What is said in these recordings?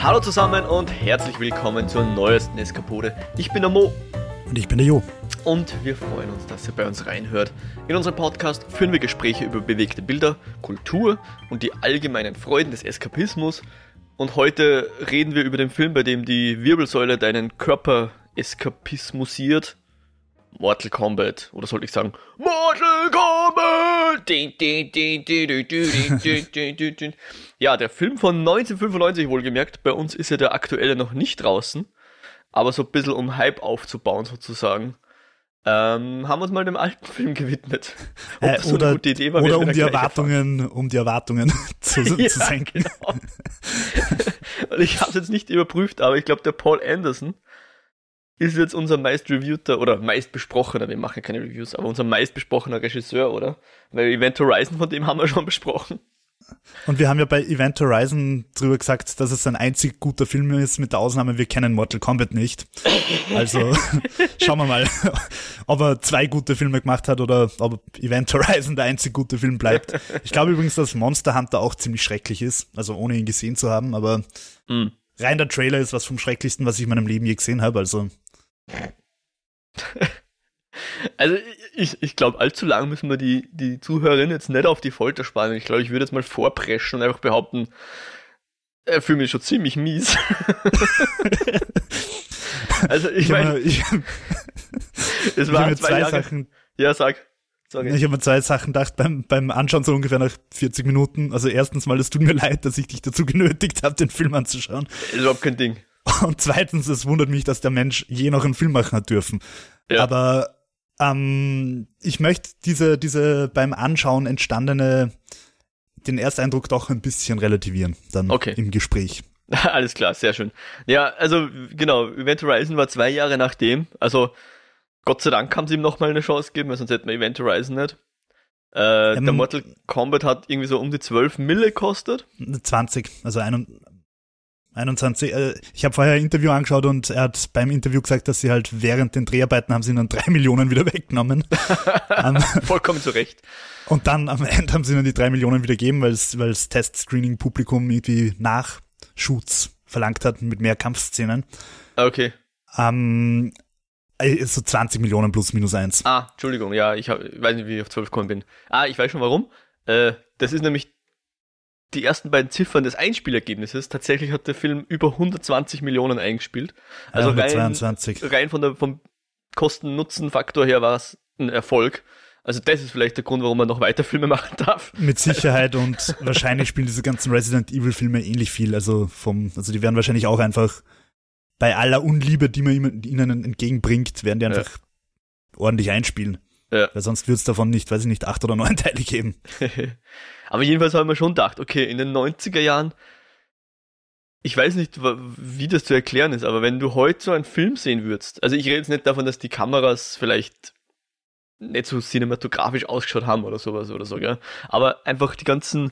Hallo zusammen und herzlich willkommen zur neuesten Eskapode. Ich bin der Mo. Und ich bin der Jo. Und wir freuen uns, dass ihr bei uns reinhört. In unserem Podcast führen wir Gespräche über bewegte Bilder, Kultur und die allgemeinen Freuden des Eskapismus. Und heute reden wir über den Film, bei dem die Wirbelsäule deinen Körper eskapismusiert. Mortal Kombat. Oder sollte ich sagen, Mortal Kombat! Ja, der Film von 1995 wohlgemerkt. Bei uns ist ja der aktuelle noch nicht draußen. Aber so ein bisschen um Hype aufzubauen sozusagen. Ähm, haben wir uns mal dem alten Film gewidmet. Ob äh, oder, so Idee war, oder um die Erwartungen, um die Erwartungen zu, ja, zu senken. Genau. ich habe es jetzt nicht überprüft, aber ich glaube, der Paul Anderson ist jetzt unser meist reviewter oder meist besprochener, wir machen ja keine Reviews, aber unser meist besprochener Regisseur, oder? Weil Event Horizon, von dem haben wir schon besprochen. Und wir haben ja bei Event Horizon drüber gesagt, dass es ein einzig guter Film ist, mit der Ausnahme, wir kennen Mortal Kombat nicht. Also schauen wir mal, ob er zwei gute Filme gemacht hat oder ob Event Horizon der einzig gute Film bleibt. Ich glaube übrigens, dass Monster Hunter auch ziemlich schrecklich ist, also ohne ihn gesehen zu haben, aber mm. rein der Trailer ist was vom Schrecklichsten, was ich in meinem Leben je gesehen habe, also. Also ich, ich glaube, allzu lang müssen wir die, die Zuhörerinnen jetzt nicht auf die Folter spannen. Ich glaube, ich würde jetzt mal vorpreschen und einfach behaupten, er fühlt mich schon ziemlich mies. also ich meine, es waren zwei, zwei Jahre. Sachen, ja, sag. Sorry. Ich habe mir zwei Sachen gedacht beim, beim Anschauen so ungefähr nach 40 Minuten. Also erstens mal, es tut mir leid, dass ich dich dazu genötigt habe, den Film anzuschauen. Ist überhaupt kein Ding. Und zweitens, es wundert mich, dass der Mensch je noch einen Film machen hat dürfen. Ja. Aber ähm, ich möchte diese, diese beim Anschauen entstandene, den Ersteindruck doch ein bisschen relativieren, dann okay. im Gespräch. Alles klar, sehr schön. Ja, also genau, Event Horizon war zwei Jahre nachdem, also Gott sei Dank haben sie ihm nochmal eine Chance gegeben, weil sonst hätten wir Event Horizon nicht. Äh, ähm, der Mortal Kombat hat irgendwie so um die 12 Mille gekostet. 20, also ein, 21. Äh, ich habe vorher ein Interview angeschaut und er hat beim Interview gesagt, dass sie halt während den Dreharbeiten haben sie dann drei Millionen wieder weggenommen. um, Vollkommen zu Recht. Und dann am Ende haben sie dann die drei Millionen wieder gegeben, weil es Test-Screening-Publikum irgendwie Nachshoots verlangt hat mit mehr Kampfszenen. Okay. Um, ähm, so 20 Millionen plus minus eins. Ah, Entschuldigung, ja, ich, hab, ich weiß nicht, wie ich auf 12 gekommen bin. Ah, ich weiß schon warum. Äh, das ist nämlich die ersten beiden Ziffern des Einspielergebnisses. Tatsächlich hat der Film über 120 Millionen eingespielt. Also ja, rein, rein von der, vom Kosten-Nutzen-Faktor her war es ein Erfolg. Also das ist vielleicht der Grund, warum man noch weiter Filme machen darf. Mit Sicherheit und wahrscheinlich spielen diese ganzen Resident Evil Filme ähnlich viel. Also vom, also die werden wahrscheinlich auch einfach bei aller Unliebe, die man ihnen entgegenbringt, werden die einfach ja. ordentlich einspielen. Ja. Weil sonst würde es davon nicht, weiß ich nicht, acht oder neun Teile geben. Aber jedenfalls habe ich mir schon gedacht, okay, in den 90er Jahren, ich weiß nicht, wie das zu erklären ist, aber wenn du heute so einen Film sehen würdest, also ich rede jetzt nicht davon, dass die Kameras vielleicht nicht so cinematografisch ausgeschaut haben oder sowas oder so, gell? aber einfach die ganzen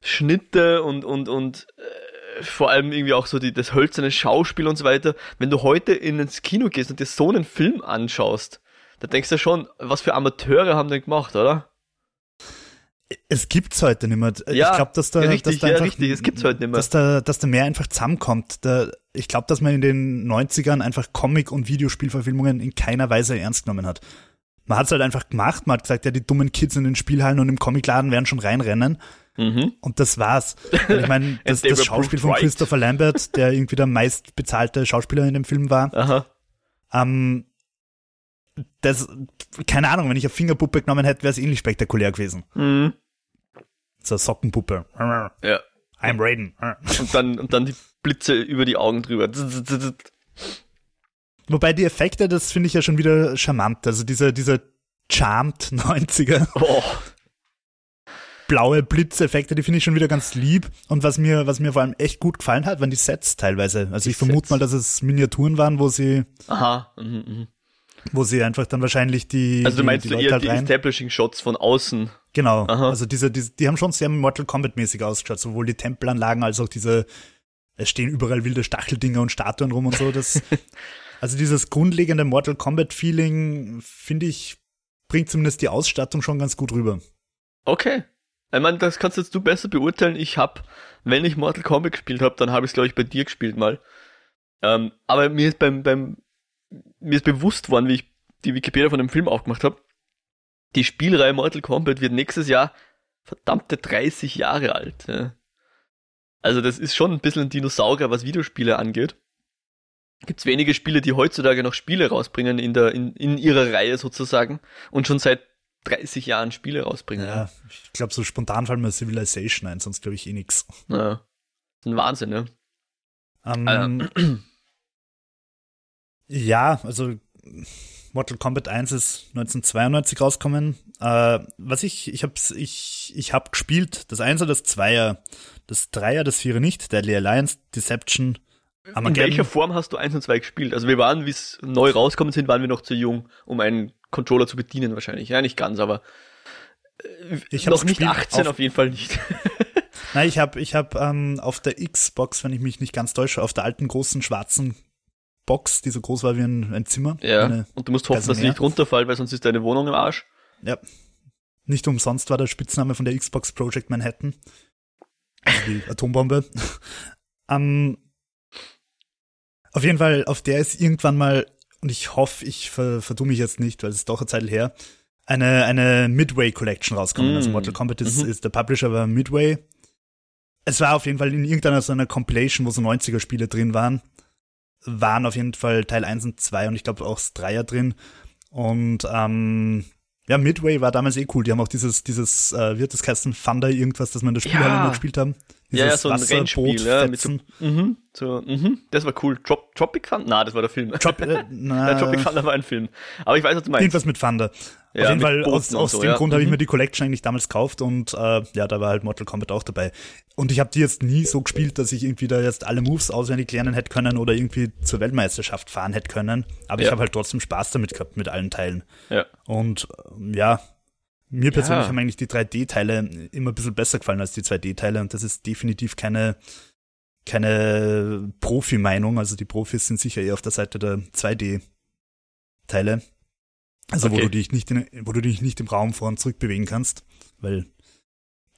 Schnitte und, und, und äh, vor allem irgendwie auch so die, das hölzerne Schauspiel und so weiter, wenn du heute in ins Kino gehst und dir so einen Film anschaust, da denkst du schon, was für Amateure haben den gemacht, oder? Es gibt's heute nicht mehr. Ja, ich glaube, dass da, richtig, dass da ja, einfach, richtig, es gibt's heute nicht mehr. Dass da, dass da mehr einfach zusammenkommt. Da, ich glaube, dass man in den 90ern einfach Comic- und Videospielverfilmungen in keiner Weise ernst genommen hat. Man hat's halt einfach gemacht, man hat gesagt, ja, die dummen Kids in den Spielhallen und im Comicladen werden schon reinrennen. Mhm. Und das war's. Und ich meine, das, das Schauspiel von Christopher Lambert, der irgendwie der meistbezahlte Schauspieler in dem Film war, Aha. Ähm, das, keine Ahnung, wenn ich eine Fingerpuppe genommen hätte, wäre es ähnlich spektakulär gewesen. Mhm. So eine Sockenpuppe. Ja. I'm Raiden. Und dann, und dann die Blitze über die Augen drüber. Wobei die Effekte, das finde ich ja schon wieder charmant. Also dieser, dieser Charmed 90er. Oh. Blaue Blitzeffekte, die finde ich schon wieder ganz lieb. Und was mir, was mir vor allem echt gut gefallen hat, waren die Sets teilweise. Also die ich vermute mal, dass es Miniaturen waren, wo sie Aha. Mhm, mh wo sie einfach dann wahrscheinlich die. Also du meinst die, die, eher halt die Establishing Shots von außen. Genau. Aha. Also diese, diese, die haben schon sehr Mortal Kombat mäßig ausgeschaut, sowohl die Tempelanlagen als auch diese, es stehen überall wilde Stacheldinger und Statuen rum und so. Das, also dieses grundlegende Mortal Kombat Feeling, finde ich, bringt zumindest die Ausstattung schon ganz gut rüber. Okay. Ich meine, das kannst jetzt du besser beurteilen. Ich habe, wenn ich Mortal Kombat gespielt habe, dann habe ich es, glaube ich, bei dir gespielt mal. Ähm, aber mir ist beim, beim, mir ist bewusst worden, wie ich die Wikipedia von dem Film aufgemacht habe. Die Spielreihe Mortal Kombat wird nächstes Jahr verdammte 30 Jahre alt. Ja. Also das ist schon ein bisschen ein Dinosaurier, was Videospiele angeht. Gibt es wenige Spiele, die heutzutage noch Spiele rausbringen in, der, in, in ihrer Reihe sozusagen und schon seit 30 Jahren Spiele rausbringen. Ja, ich glaube, so spontan fallen mir Civilization ein, sonst glaube ich eh nix. Ja. Ein Wahnsinn, ne? Ähm, ähm. Ja, also Mortal Kombat 1 ist 1992 rausgekommen. Äh, was ich, ich hab's, ich, ich hab gespielt, das 1er, das 2er, das 3er, das 4er nicht, Deadly Alliance, Deception, Armageddon. In welcher Form hast du 1 und 2 gespielt? Also wir waren, wie es neu rauskommen sind, waren wir noch zu jung, um einen Controller zu bedienen wahrscheinlich. Ja, nicht ganz, aber äh, ich noch nicht 18 auf, auf jeden Fall nicht. Nein, ich habe ich hab, ähm, auf der Xbox, wenn ich mich nicht ganz täusche, auf der alten großen schwarzen Box, die so groß war wie ein, ein Zimmer. Ja, und du musst hoffen, dass sie nicht runterfällt, weil sonst ist deine Wohnung im Arsch. Ja. Nicht umsonst war der Spitzname von der Xbox Project Manhattan. Also die Atombombe. ähm, auf jeden Fall, auf der ist irgendwann mal und ich hoffe, ich ver vertue mich jetzt nicht, weil es ist doch eine Zeit her, eine, eine Midway Collection rauskommen. Also mm. Also Mortal Kombat ist, mhm. ist der Publisher war Midway. Es war auf jeden Fall in irgendeiner so einer Compilation, wo so 90er Spiele drin waren. Waren auf jeden Fall Teil 1 und 2 und ich glaube auch das Dreier drin. Und ähm, ja, Midway war damals eh cool. Die haben auch dieses, dieses, äh, wird das heißen, Thunder irgendwas, das wir in der Spielhalle ja. gespielt haben. Dieses ja, ja, so ein Rennspiel, ja, mit so, mhm, so, mhm, das war cool. Trop Tropic Thunder? Na, das war der Film. Trop äh, na, ja, Tropic Thunder war ein Film. Aber ich weiß, was du meinst. Irgendwas mit Thunder. Ja, Auf jeden Fall, aus, aus so, dem ja. Grund habe ich mhm. mir die Collection eigentlich damals gekauft und äh, ja, da war halt Mortal Kombat auch dabei. Und ich habe die jetzt nie so gespielt, dass ich irgendwie da jetzt alle Moves auswendig lernen hätte können oder irgendwie zur Weltmeisterschaft fahren hätte können. Aber ich habe halt trotzdem Spaß damit gehabt mit allen Teilen. Ja. Und äh, ja, mir persönlich ja. haben eigentlich die 3D-Teile immer ein bisschen besser gefallen als die 2D-Teile und das ist definitiv keine, keine Profi-Meinung. Also die Profis sind sicher eher auf der Seite der 2D-Teile. Also okay. wo du dich nicht in, wo du dich nicht im Raum vor und zurück bewegen kannst, weil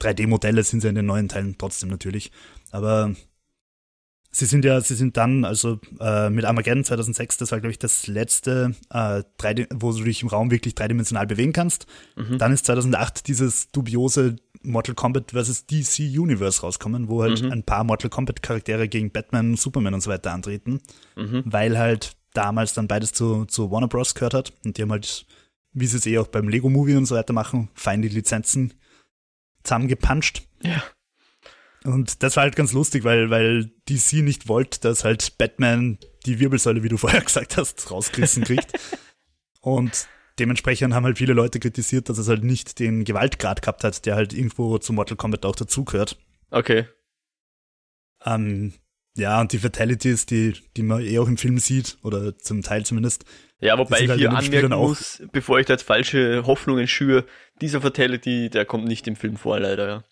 3D-Modelle sind ja in den neuen Teilen trotzdem natürlich. Aber Sie sind ja, sie sind dann, also äh, mit Armageddon 2006, das war glaube ich das letzte, äh, drei, wo du dich im Raum wirklich dreidimensional bewegen kannst. Mhm. Dann ist 2008 dieses dubiose Mortal Kombat vs. DC Universe rauskommen, wo halt mhm. ein paar Mortal Kombat Charaktere gegen Batman, Superman und so weiter antreten, mhm. weil halt damals dann beides zu, zu Warner Bros. gehört hat und die haben halt, wie sie es eh auch beim Lego Movie und so weiter machen, fein die Lizenzen zusammengepuncht. Ja. Und das war halt ganz lustig, weil, weil DC nicht wollte, dass halt Batman die Wirbelsäule, wie du vorher gesagt hast, rausgerissen kriegt. und dementsprechend haben halt viele Leute kritisiert, dass es halt nicht den Gewaltgrad gehabt hat, der halt irgendwo zu Mortal Kombat auch dazugehört. Okay. Ähm, ja, und die Fatalities, die, die man eh auch im Film sieht, oder zum Teil zumindest. Ja, wobei ich halt hier anmerken muss, bevor ich da jetzt falsche Hoffnungen schüre, dieser Fatality, der kommt nicht im Film vor, leider, ja.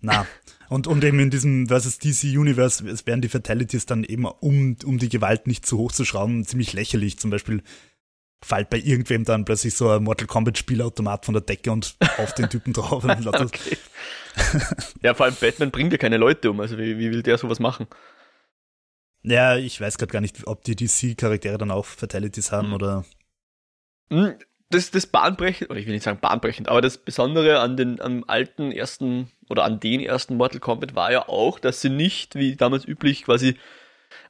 Na, und, und eben in diesem versus DC Universe werden die Fatalities dann eben, um, um die Gewalt nicht zu hoch zu schrauben, ziemlich lächerlich. Zum Beispiel fällt bei irgendwem dann plötzlich so ein Mortal Kombat Spielautomat von der Decke und auf den Typen drauf. okay. ja, vor allem Batman bringt ja keine Leute um, also wie, wie will der sowas machen? Ja, ich weiß gerade gar nicht, ob die DC-Charaktere dann auch Fatalities haben hm. oder. Hm, das, das bahnbrechend, oder ich will nicht sagen bahnbrechend, aber das Besondere an den am alten ersten oder an den ersten Mortal Kombat war ja auch, dass sie nicht, wie damals üblich, quasi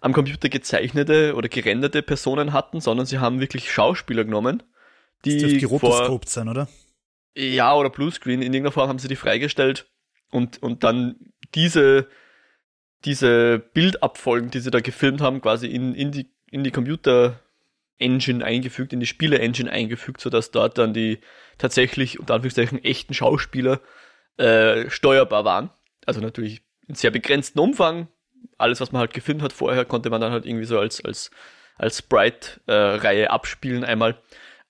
am Computer gezeichnete oder gerenderte Personen hatten, sondern sie haben wirklich Schauspieler genommen, die. Das vor, sein, oder? Ja, oder Bluescreen. In irgendeiner Form haben sie die freigestellt und, und dann diese, diese Bildabfolgen, die sie da gefilmt haben, quasi in, in die, in die Computer Engine eingefügt, in die Spiele-Engine eingefügt, sodass dort dann die tatsächlich, unter Anführungszeichen, echten Schauspieler äh, steuerbar waren. Also natürlich in sehr begrenztem Umfang. Alles, was man halt gefilmt hat vorher, konnte man dann halt irgendwie so als, als, als Sprite-Reihe äh, abspielen einmal.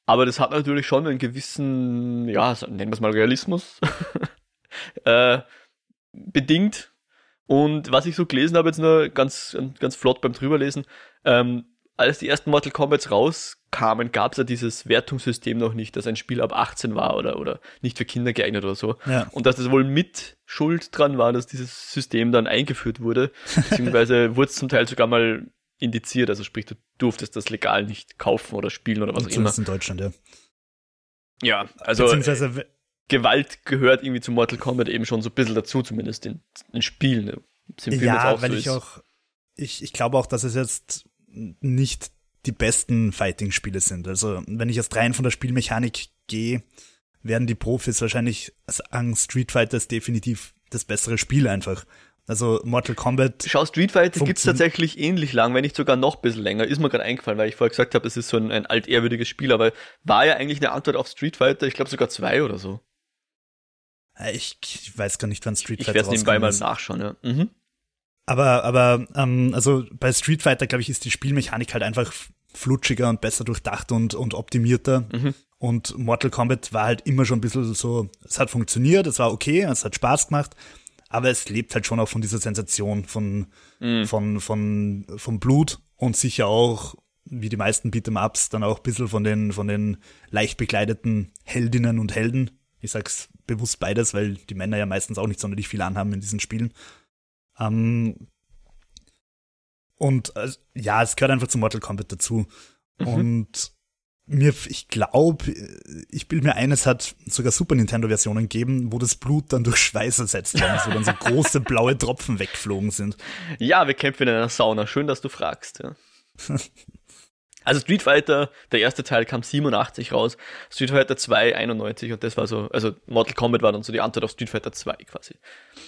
Aber das hat natürlich schon einen gewissen, ja, nennen wir es mal Realismus, äh, bedingt. Und was ich so gelesen habe, jetzt nur ganz, ganz flott beim drüberlesen, ähm, als die ersten Mortal Kombats rauskamen, gab es ja dieses Wertungssystem noch nicht, dass ein Spiel ab 18 war oder, oder nicht für Kinder geeignet oder so. Ja. Und dass das wohl mit Schuld dran war, dass dieses System dann eingeführt wurde, beziehungsweise wurde es zum Teil sogar mal indiziert, also sprich, du durftest das legal nicht kaufen oder spielen oder was auch immer. Zumindest in Deutschland, ja. Ja, also Beziehungsweise, we- Gewalt gehört irgendwie zu Mortal Kombat eben schon so ein bisschen dazu, zumindest in, in Spielen. Ne? Ob's im Film ja, jetzt weil so ich ist. auch, ich, ich glaube auch, dass es jetzt nicht die besten Fighting-Spiele sind. Also, wenn ich jetzt rein von der Spielmechanik gehe, werden die Profis wahrscheinlich sagen, Street Fighter ist definitiv das bessere Spiel einfach. Also, Mortal Kombat, Schau, Street Fighter gibt's Funktion- tatsächlich ähnlich lang, wenn nicht sogar noch ein bisschen länger. Ist mir gerade eingefallen, weil ich vorher gesagt habe, es ist so ein, ein altehrwürdiges Spiel, aber war ja eigentlich eine Antwort auf Street Fighter, ich glaube sogar zwei oder so. ich, ich weiß gar nicht, wann Street Ich Fighter werde es nebenbei mal nachschauen, ja. Mhm. Aber, aber, ähm, also bei Street Fighter, glaube ich, ist die Spielmechanik halt einfach flutschiger und besser durchdacht und, und optimierter. Mhm. Und Mortal Kombat war halt immer schon ein bisschen so, es hat funktioniert, es war okay, es hat Spaß gemacht, aber es lebt halt schon auch von dieser Sensation, von, Mhm. von, von, vom Blut und sicher auch, wie die meisten Beat'em-Ups, dann auch ein bisschen von den, von den leicht bekleideten Heldinnen und Helden. Ich sag's bewusst beides, weil die Männer ja meistens auch nicht sonderlich viel anhaben in diesen Spielen. Ähm, und äh, ja, es gehört einfach zu Mortal Kombat dazu. Mhm. Und mir, ich glaube, ich bilde mir ein, es hat sogar Super Nintendo-Versionen gegeben, wo das Blut dann durch Schweiß ersetzt worden ist, wo dann so große blaue Tropfen weggeflogen sind. Ja, wir kämpfen in einer Sauna. Schön, dass du fragst, ja. Also Street Fighter, der erste Teil kam 87 raus, Street Fighter 2 91 und das war so, also Mortal Kombat war dann so die Antwort auf Street Fighter 2 quasi.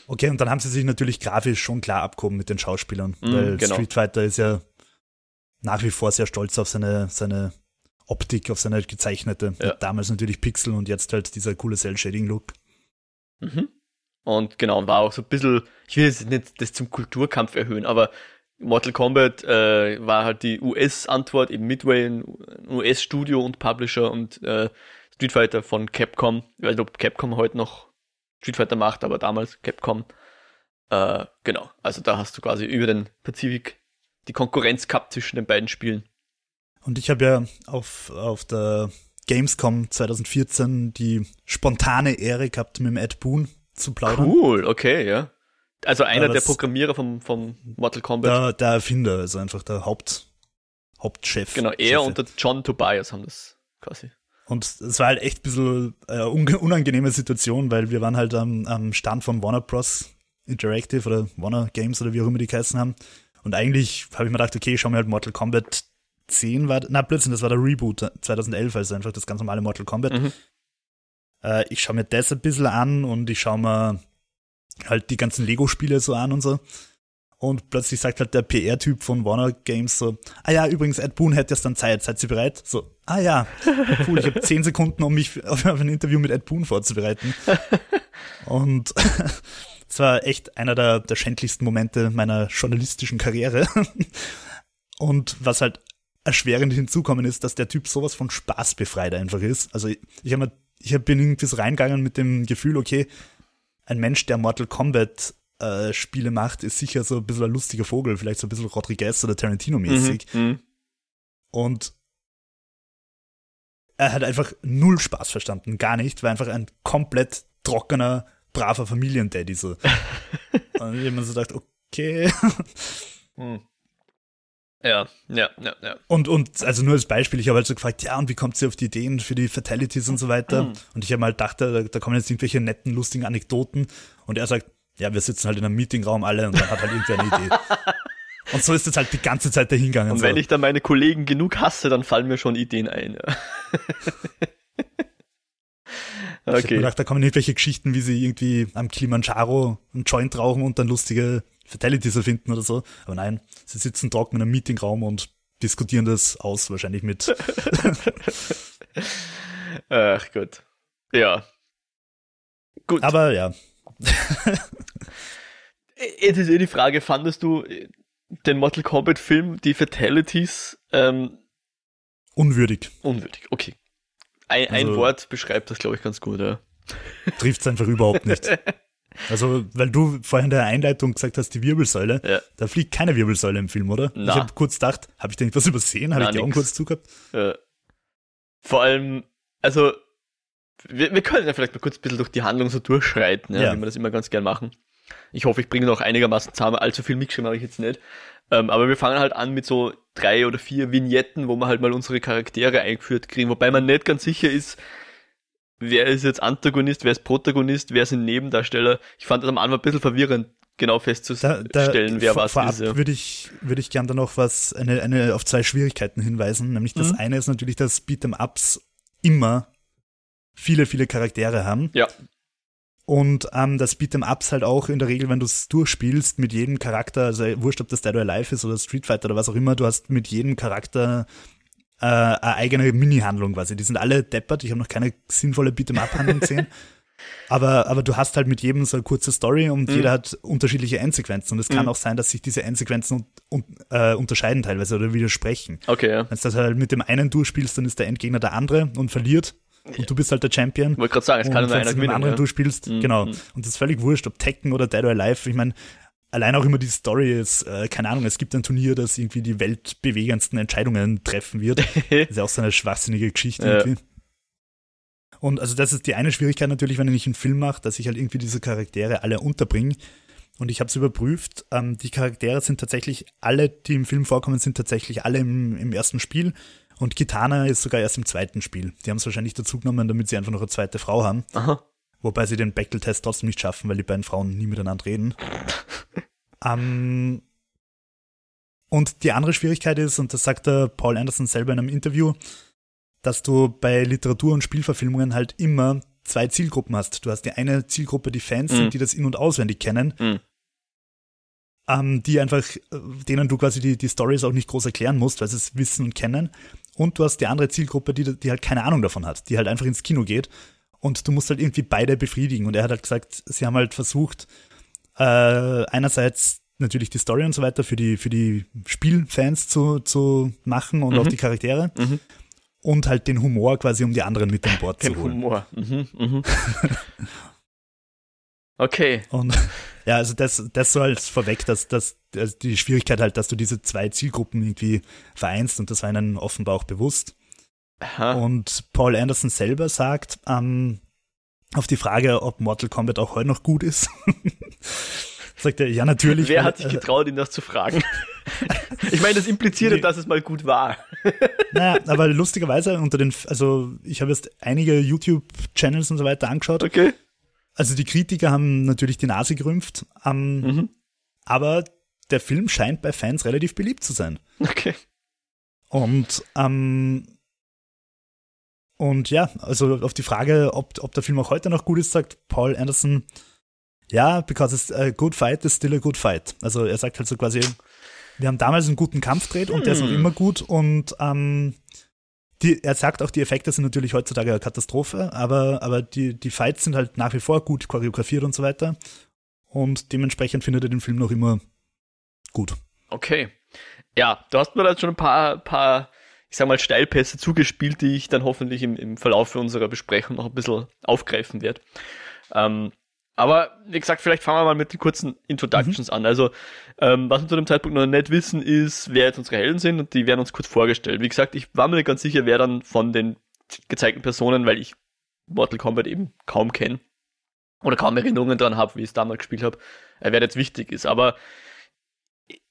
Okay, und dann haben sie sich natürlich grafisch schon klar abgehoben mit den Schauspielern, Mhm, weil genau. Street Fighter ist ja nach wie vor sehr stolz auf seine, seine Optik, auf seine gezeichnete. Ja. Damals natürlich Pixel und jetzt halt dieser coole Cell-Shading-Look. Mhm. Und genau, war auch so ein bisschen, ich will jetzt nicht das zum Kulturkampf erhöhen, aber Mortal Kombat äh, war halt die US-Antwort, eben Midway, ein US-Studio und Publisher und äh, Street Fighter von Capcom. Ich weiß nicht, ob Capcom heute noch Street Fighter macht, aber damals Capcom. Äh, genau, also da hast du quasi über den Pazifik die Konkurrenz gehabt zwischen den beiden Spielen. Und ich habe ja auf, auf der Gamescom 2014 die spontane Ehre gehabt, mit dem Ed Boon zu plaudern. Cool, okay, ja. Also einer Ja, der Programmierer vom, vom Mortal Kombat. Der, der Erfinder, also einfach der Haupt, Hauptchef. genau, er Chefe. und der John Tobias haben das quasi. Und es war halt echt ein bisschen äh, unangenehme Situation, weil wir waren halt am, am Stand von Warner Bros. Interactive oder Warner Games oder wie auch immer die geheißen haben. Und eigentlich habe ich mir gedacht, okay, ich schau mir halt Mortal Kombat 10 war, na plötzlich, das war der Reboot 2011, also einfach das ganz normale Mortal Kombat. Mhm. Äh, ich schaue mir das ein bisschen an und ich schaue mir halt die ganzen Lego-Spiele so an und so. Und plötzlich sagt halt der PR-Typ von Warner Games so, ah ja, übrigens, Ed Boon hätte jetzt dann Zeit, seid ihr bereit? So, ah ja, cool, ich habe zehn Sekunden, um mich auf ein Interview mit Ed Boon vorzubereiten. Und es war echt einer der, der schändlichsten Momente meiner journalistischen Karriere. Und was halt erschwerend hinzukommen ist, dass der Typ sowas von Spaß befreit einfach ist. Also ich, ich, hab ich bin irgendwie so reingegangen mit dem Gefühl, okay, ein Mensch, der Mortal Kombat äh, Spiele macht, ist sicher so ein bisschen ein lustiger Vogel, vielleicht so ein bisschen Rodriguez oder Tarantino-mäßig. Mhm. Mhm. Und er hat einfach null Spaß verstanden, gar nicht, war einfach ein komplett trockener, braver Familiendaddy so. Und ich hab mir so gedacht, okay. Mhm. Ja, ja, ja, ja. Und, und also nur als Beispiel, ich habe halt so gefragt, ja, und wie kommt sie auf die Ideen für die Fatalities und so weiter? Mhm. Und ich habe mal gedacht, da, da kommen jetzt irgendwelche netten, lustigen Anekdoten. Und er sagt, ja, wir sitzen halt in einem Meetingraum alle und dann hat halt irgendwer eine Idee. Und so ist es halt die ganze Zeit dahingegangen. Und so. wenn ich dann meine Kollegen genug hasse, dann fallen mir schon Ideen ein. Ja. Ich hab mir okay. gedacht, da kommen irgendwelche Geschichten, wie sie irgendwie am Kilimanjaro einen Joint rauchen und dann lustige Fatalities erfinden oder so. Aber nein, sie sitzen trocken in einem Meetingraum und diskutieren das aus, wahrscheinlich mit. Ach gut. Ja. Gut. Aber ja, Jetzt ist eh die Frage, fandest du äh, den Mortal Kombat Film, die Fatalities, ähm, unwürdig. unwürdig? Okay. Ein, ein Also- Wort beschreibt das, glaube ich, ganz gut, ja. Trifft's einfach überhaupt nicht. Also, weil du vorhin in der Einleitung gesagt hast, die Wirbelsäule, Ja. da fliegt keine Wirbelsäule im Film, oder? Na. Ich habe kurz gedacht, habe ich da irgendwas übersehen? Habe ich die Augen kurz zugehabt? Äh, vor allem, also, wir, wir können ja vielleicht mal kurz ein bisschen durch die Handlung so durchschreiten, ja, Ja. wie wir das immer ganz gern machen. Ich hoffe, ich bringe noch einigermaßen zusammen. Allzu viel mitgeschrieben habe ich jetzt nicht. Ähm, aber wir fangen halt an mit so drei oder vier Vignetten, wo wir halt mal unsere Charaktere eingeführt kriegen, wobei man nicht ganz sicher ist, wer ist jetzt Antagonist, wer ist Protagonist, wer sind Nebendarsteller. Ich fand das am Anfang ein bisschen verwirrend, genau Da, festzustellen, da, wer vor- was vorab ist. Ja. würde ich, würde ich gern da noch was, eine, eine, auf zwei Schwierigkeiten hinweisen. Nämlich das Mhm. eine ist natürlich, dass Beat'em-Ups immer viele, viele Charaktere haben. ja, Und ähm, das Beat'em-Ups halt auch in der Regel, wenn du es durchspielst, mit jedem Charakter, also wurscht, ob das Dead or Alive ist oder Street Fighter oder was auch immer, du hast mit jedem Charakter äh, eine eigene Mini-Handlung quasi. Die sind alle deppert, ich habe noch keine sinnvolle Beat'em-Up-Handlung gesehen. Aber, aber du hast halt mit jedem so eine kurze Story und Mhm. jeder hat unterschiedliche Endsequenzen. Und es kann Mhm. auch sein, dass sich diese Endsequenzen un, un, äh, unterscheiden teilweise oder widersprechen. okay, ja. Wenn du das halt mit dem einen durchspielst, dann ist der Endgegner der andere und verliert. Und du bist halt der Champion. Ich wollte gerade sagen, es kann nur wenn einer du mit dem gewinnen. anderen Ja. du spielst, Mhm, genau. mhm. Und das ist völlig wurscht, ob Tekken oder Dead or Alive. Ich meine, allein auch immer die Story ist, äh, keine Ahnung, es gibt ein Turnier, das irgendwie die weltbewegendsten Entscheidungen treffen wird. Das ist ja auch so eine schwachsinnige Geschichte Ja. irgendwie. Und also das ist die eine Schwierigkeit natürlich, wenn ich einen Film mache, dass ich halt irgendwie diese Charaktere alle unterbringe. Und ich habe es überprüft, ähm, die Charaktere sind tatsächlich, alle, die im Film vorkommen, sind tatsächlich alle im, im ersten Spiel. Und Kitana ist sogar erst im zweiten Spiel. Die haben es wahrscheinlich dazu genommen, damit sie einfach noch eine zweite Frau haben. Aha. Wobei sie den Bechdel-Test trotzdem nicht schaffen, weil die beiden Frauen nie miteinander reden. ähm, und die andere Schwierigkeit ist, und das sagt der Paul Anderson selber in einem Interview, dass du bei Literatur- und Spielverfilmungen halt immer zwei Zielgruppen hast. Du hast die eine Zielgruppe, die Fans Mhm. sind, die das in- und auswendig kennen, Mhm. ähm, die einfach, äh, denen du quasi die, die Stories auch nicht groß erklären musst, weil sie es wissen und kennen. Und du hast die andere Zielgruppe, die, die halt keine Ahnung davon hat, die halt einfach ins Kino geht. Und du musst halt irgendwie beide befriedigen. Und er hat halt gesagt, sie haben halt versucht, äh, einerseits natürlich die Story und so weiter für die, für die Spielfans zu, zu machen und Mhm. auch die Charaktere. Mhm. Und halt den Humor quasi, um die anderen mit an Bord Den zu holen. Humor. Mhm, mhm. okay. Und ja, also das, das so als vorweg, dass, dass also die Schwierigkeit halt, dass du diese zwei Zielgruppen irgendwie vereinst und das war ihnen offenbar auch bewusst. Aha. Und Paul Anderson selber sagt, ähm, auf die Frage, ob Mortal Kombat auch heute noch gut ist, sagt er, ja, natürlich. Wer weil, hat sich äh, getraut, ihn das zu fragen? ich meine, das impliziert, Nee. dass es mal gut war. Naja, aber lustigerweise unter den, also ich habe jetzt einige YouTube-Channels und so weiter angeschaut. Okay. Also die Kritiker haben natürlich die Nase gerümpft, ähm, Mhm. aber der Film scheint bei Fans relativ beliebt zu sein. Okay. Und, ähm, und ja, also auf die Frage, ob, ob der Film auch heute noch gut ist, sagt Paul Anderson, ja, because it's a good fight is still a good fight. Also er sagt halt so quasi, wir haben damals einen guten Kampf gedreht und der ist noch Hm. immer gut und ähm, die, er sagt auch, die Effekte sind natürlich heutzutage eine Katastrophe, aber, aber die, die Fights sind halt nach wie vor gut choreografiert und so weiter. Und dementsprechend findet er den Film noch immer gut. Okay. Ja, du hast mir da jetzt schon ein paar, paar, ich sag mal, Steilpässe zugespielt, die ich dann hoffentlich im, im Verlauf unserer Besprechung noch ein bisschen aufgreifen werde. Ähm, aber wie gesagt, vielleicht fangen wir mal mit den kurzen Introductions an. Also, ähm, was wir zu dem Zeitpunkt noch nicht wissen, ist, wer jetzt unsere Helden sind und die werden uns kurz vorgestellt. Wie gesagt, ich war mir nicht ganz sicher, wer dann von den gezeigten Personen, weil ich Mortal Kombat eben kaum kenne oder kaum Erinnerungen dran habe, wie ich es damals gespielt habe, äh, wer jetzt wichtig ist. Aber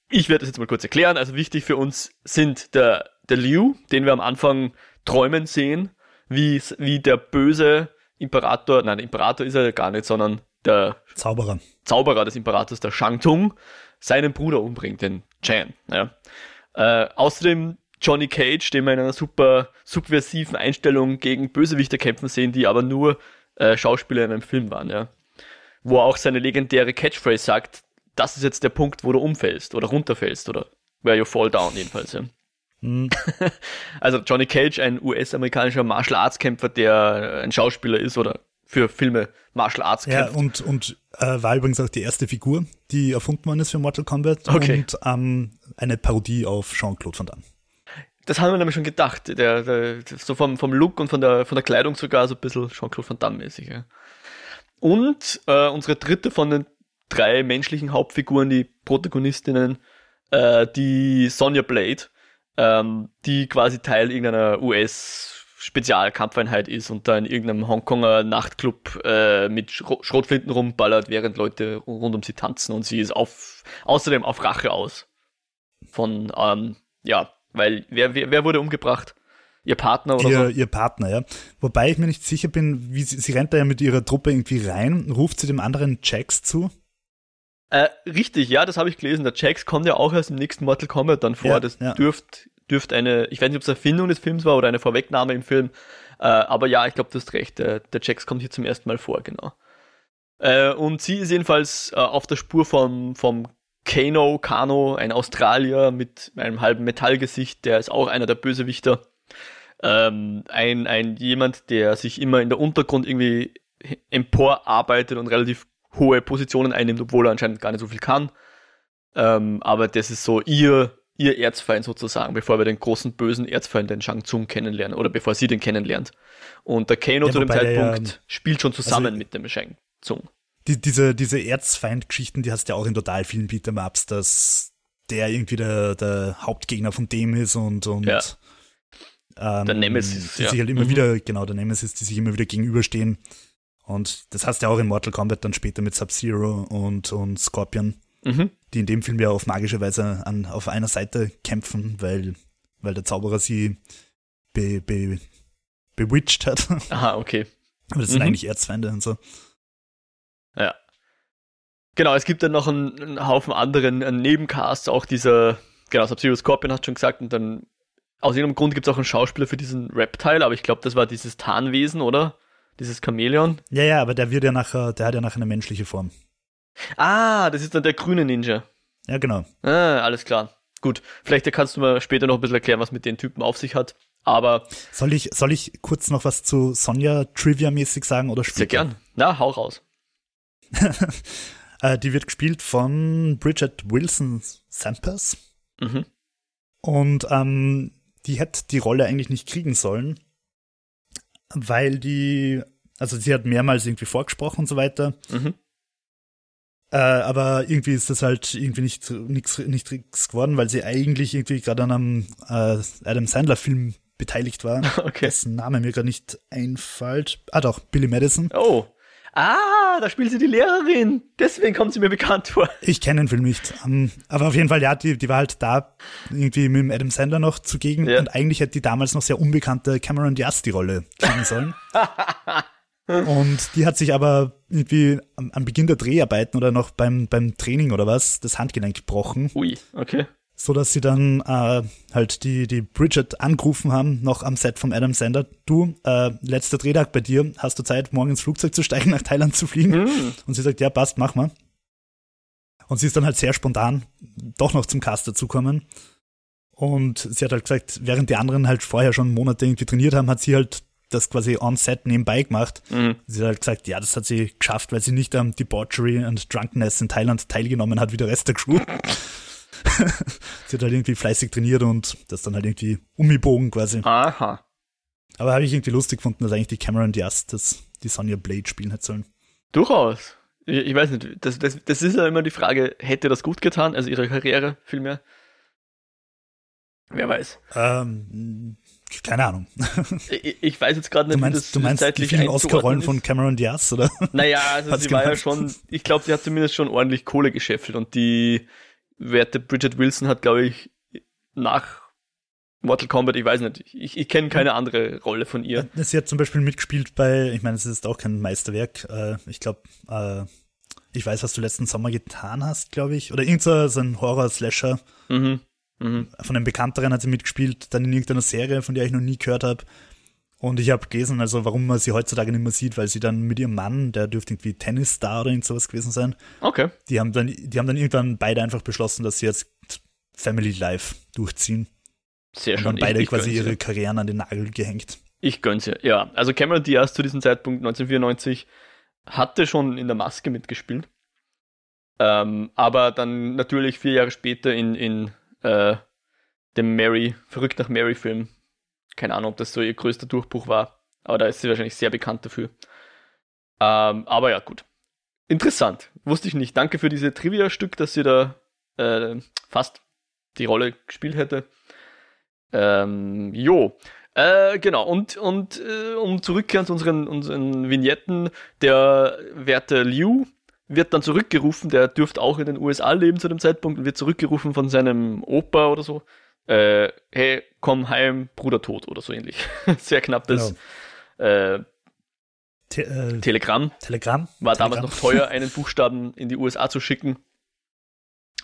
ich werde das jetzt mal kurz erklären. Also wichtig für uns sind der, der Liu, den wir am Anfang träumen sehen, wie, wie der böse Imperator, nein, Imperator ist er gar nicht, sondern der Zauberer. Zauberer des Imperators, der Shang Tsung, seinen Bruder umbringt, den Chan. Ja. Äh, außerdem Johnny Cage, den wir in einer super subversiven Einstellung gegen Bösewichter kämpfen sehen, die aber nur äh, Schauspieler in einem Film waren. Ja. Wo er auch seine legendäre Catchphrase sagt, das ist jetzt der Punkt, wo du umfällst oder runterfällst oder where you fall down jedenfalls. Ja. Hm. Also Johnny Cage, ein US-amerikanischer Martial Arts Kämpfer, der ein Schauspieler ist oder für Filme Martial Arts Ja, kämpft. und, und äh, war übrigens auch die erste Figur, die erfunden worden ist für Mortal Kombat. Okay. Und ähm, eine Parodie auf Jean-Claude Van Damme. Das haben wir nämlich schon gedacht. Der, der, so vom, vom Look und von der, von der Kleidung sogar so ein bisschen Jean-Claude Van Damme mäßig. Ja. und äh, unsere dritte von den drei menschlichen Hauptfiguren, die Protagonistinnen, äh, die Sonja Blade, ähm, die quasi Teil irgendeiner US-Spezialkampfeinheit ist und da in irgendeinem Hongkonger Nachtclub äh, mit Schro Schrotflinten rumballert, während Leute rund um sie tanzen und sie ist auf, außerdem auf Rache aus. Von, ähm, ja, weil wer, wer, wer wurde umgebracht? Ihr Partner oder ihr, so? Ihr Partner, ja. Wobei ich mir nicht sicher bin, wie sie, sie rennt da ja mit ihrer Truppe irgendwie rein, ruft sie dem anderen Jax zu. Äh, richtig, ja, das habe ich gelesen. Der Jax kommt ja auch erst im nächsten Mortal Kombat dann vor. Ja, das ja. dürft, dürft eine, ich weiß nicht, ob es eine Erfindung des Films war oder eine Vorwegnahme im Film. Äh, aber ja, ich glaube, du hast recht. Der, der Jax kommt hier zum ersten Mal vor, genau. Äh, und sie ist jedenfalls äh, auf der Spur vom, vom Kano, Kano, ein Australier mit einem halben Metallgesicht, der ist auch einer der Bösewichter. Ähm, ein, ein jemand, der sich immer in der Untergrund irgendwie emporarbeitet und relativ hohe Positionen einnimmt, obwohl er anscheinend gar nicht so viel kann. Ähm, aber das ist so ihr, ihr Erzfeind sozusagen, bevor wir den großen bösen Erzfeind, den Shang Tsung, kennenlernen oder bevor sie den kennenlernt. Und der Kano Ja, zu dem wobei der Zeitpunkt ja- spielt schon zusammen also- mit dem Shang Tsung. Die, diese, diese Erzfeind-Geschichten, die hast du ja auch in total vielen Beat'em-Ups, dass der irgendwie der, der Hauptgegner von dem ist und, und Ja. ähm, Der Nemesis, die ja. sich halt immer Mhm. wieder, genau, der Nemesis, die sich immer wieder gegenüberstehen. Und das hast du ja auch in Mortal Kombat dann später mit Sub-Zero und, und Scorpion, Mhm. die in dem Film ja auf magische Weise an, auf einer Seite kämpfen, weil, weil der Zauberer sie be, be, bewitcht hat. Aha, okay. Aber das sind Mhm. eigentlich Erzfeinde und so. Ja. Genau, es gibt dann noch einen, einen Haufen anderen Nebencasts, auch dieser, genau, Sub-Zero Scorpion hast du schon gesagt, und dann aus irgendeinem Grund gibt es auch einen Schauspieler für diesen Reptile, aber ich glaube, das war dieses Tarnwesen, oder? Dieses Chamäleon. Ja, ja, aber der wird ja nachher, der hat ja nachher eine menschliche Form. Ah, das ist dann der grüne Ninja. Ja, genau. Ah, alles klar. Gut, vielleicht kannst du mir später noch ein bisschen erklären, was mit den Typen auf sich hat. Aber Soll ich, soll ich kurz noch was zu Sonja Trivia-mäßig sagen oder später? sehr gern. Na, hau raus. Äh, die wird gespielt von Bridget Wilson Sampers Mhm. und ähm, die hätte die Rolle eigentlich nicht kriegen sollen, weil die, also sie hat mehrmals irgendwie vorgesprochen und so weiter, Mhm. äh, aber irgendwie ist das halt irgendwie nicht nichts nicht nix geworden, weil sie eigentlich irgendwie gerade an einem äh, Adam Sandler Film beteiligt war, Okay. dessen Name mir gerade nicht einfällt. Ah doch, Billy Madison. Oh. Ah, da spielt sie die Lehrerin. Deswegen kommt sie mir bekannt vor. Ich kenne den Film nicht. Ähm, aber auf jeden Fall, ja, die, die war halt da irgendwie mit dem Adam Sandler noch zugegen. Ja. Und eigentlich hätte die damals noch sehr unbekannte Cameron Diaz die Rolle kriegen sollen. und die hat sich aber irgendwie am, am Beginn der Dreharbeiten oder noch beim, beim Training oder was, das Handgelenk gebrochen, Ui, okay. So dass sie dann äh, halt die, die Bridget angerufen haben, noch am Set vom Adam Sandler. Du, äh, letzter Drehtag bei dir, hast du Zeit, morgen ins Flugzeug zu steigen, nach Thailand zu fliegen? Hm. Und sie sagt, ja, passt, mach mal. Und sie ist dann halt sehr spontan doch noch zum Cast dazukommen. Und sie hat halt gesagt, während die anderen halt vorher schon Monate irgendwie trainiert haben, hat sie halt das quasi on-set nebenbei gemacht. Mhm. Sie hat halt gesagt, ja, das hat sie geschafft, weil sie nicht am Debauchery and Drunkenness in Thailand teilgenommen hat, wie der Rest der Crew. sie hat halt irgendwie fleißig trainiert und das dann halt irgendwie umgebogen quasi. Aha. Aber habe ich irgendwie lustig gefunden, dass eigentlich die Cameron Diaz das, die Sonja Blade spielen hätte sollen. Durchaus. Ich, ich weiß nicht, das, das, das ist ja immer die Frage, hätte das gut getan, also ihre Karriere vielmehr? Wer weiß. Ähm, keine Ahnung. Ich, ich weiß jetzt gerade nicht, Du wie das meinst, du meinst die zeitlich vielen Oscar-Rollen von Cameron Diaz, oder? Naja, also sie war ja schon, ich glaube, sie hat zumindest schon ordentlich Kohle gescheffelt und die werte Bridget Wilson hat, glaube ich, nach Mortal Kombat, ich weiß nicht, ich, ich kenne keine andere Rolle von ihr. Sie hat zum Beispiel mitgespielt bei, ich meine, es ist auch kein Meisterwerk. Äh, ich glaube, äh, ich weiß, was du letzten Sommer getan hast, glaube ich. Oder irgend so so ein Horror-Slasher. Mhm. Mhm. Von einem Bekannteren hat sie mitgespielt, dann in irgendeiner Serie, von der ich noch nie gehört habe. Und ich habe gelesen, also warum man sie heutzutage nicht mehr sieht, weil sie dann mit ihrem Mann, der dürfte irgendwie Tennisstar oder irgend sowas gewesen sein, Okay. die haben dann, die haben dann irgendwann beide einfach beschlossen, dass sie jetzt Family Life durchziehen. Sehr Und schön. dann beide ich, ich quasi ihre Karrieren an den Nagel gehängt. Ich gönn's ihr. Ja, also Cameron Diaz zu diesem Zeitpunkt 1994 hatte schon in der Maske mitgespielt. Ähm, aber dann natürlich vier Jahre später in, in äh, dem Mary, Verrückt nach Mary Film. Keine Ahnung, ob das so ihr größter Durchbruch war, aber da ist sie wahrscheinlich sehr bekannt dafür. Ähm, aber ja, gut. Interessant. Wusste ich nicht. Danke für diese Trivia-Stück, dass sie da äh, fast die Rolle gespielt hätte. Ähm, jo. Äh, genau, und, und äh, um zurückkehren zu unseren, unseren Vignetten, der werte Liu wird dann zurückgerufen, der dürfte auch in den USA leben zu dem Zeitpunkt und wird zurückgerufen von seinem Opa oder so. Äh, hey, komm heim, Bruder tot oder so ähnlich. Sehr knappes genau. äh, Te äh, Telegramm. Telegramm. War Telegramm. damals noch teuer, einen Buchstaben in die USA zu schicken.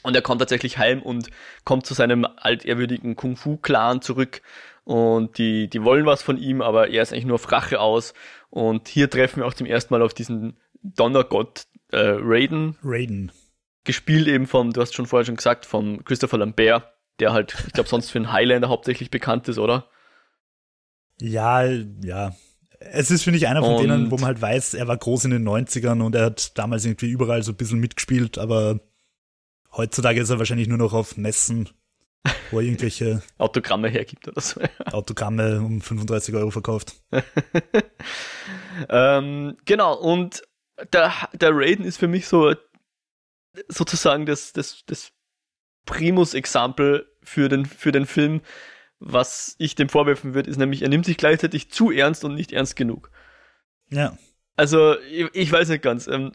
Und er kommt tatsächlich heim und kommt zu seinem altehrwürdigen Kung-Fu-Clan zurück. Und die, die wollen was von ihm, aber er ist eigentlich nur auf Rache aus. Und hier treffen wir auch zum ersten Mal auf diesen Donnergott äh, Raiden. Raiden. Gespielt eben vom, du hast schon vorher schon gesagt, vom Christopher Lambert, der halt, ich glaube, sonst für einen Highlander hauptsächlich bekannt ist, oder? Ja, ja. Es ist, finde ich, einer von und denen, wo man halt weiß, er war groß in den 90ern und er hat damals irgendwie überall so ein bisschen mitgespielt, aber Heutzutage ist er wahrscheinlich nur noch auf Messen, wo er irgendwelche Autogramme hergibt oder so. Autogramme um 35 Euro verkauft. ähm, genau, und der, der Raiden ist für mich so sozusagen das, das, das Primus-Example für den, für den Film. Was ich dem vorwerfen würde, ist nämlich, er nimmt sich gleichzeitig zu ernst und nicht ernst genug. Ja. Also, ich, ich weiß nicht ganz. Ähm,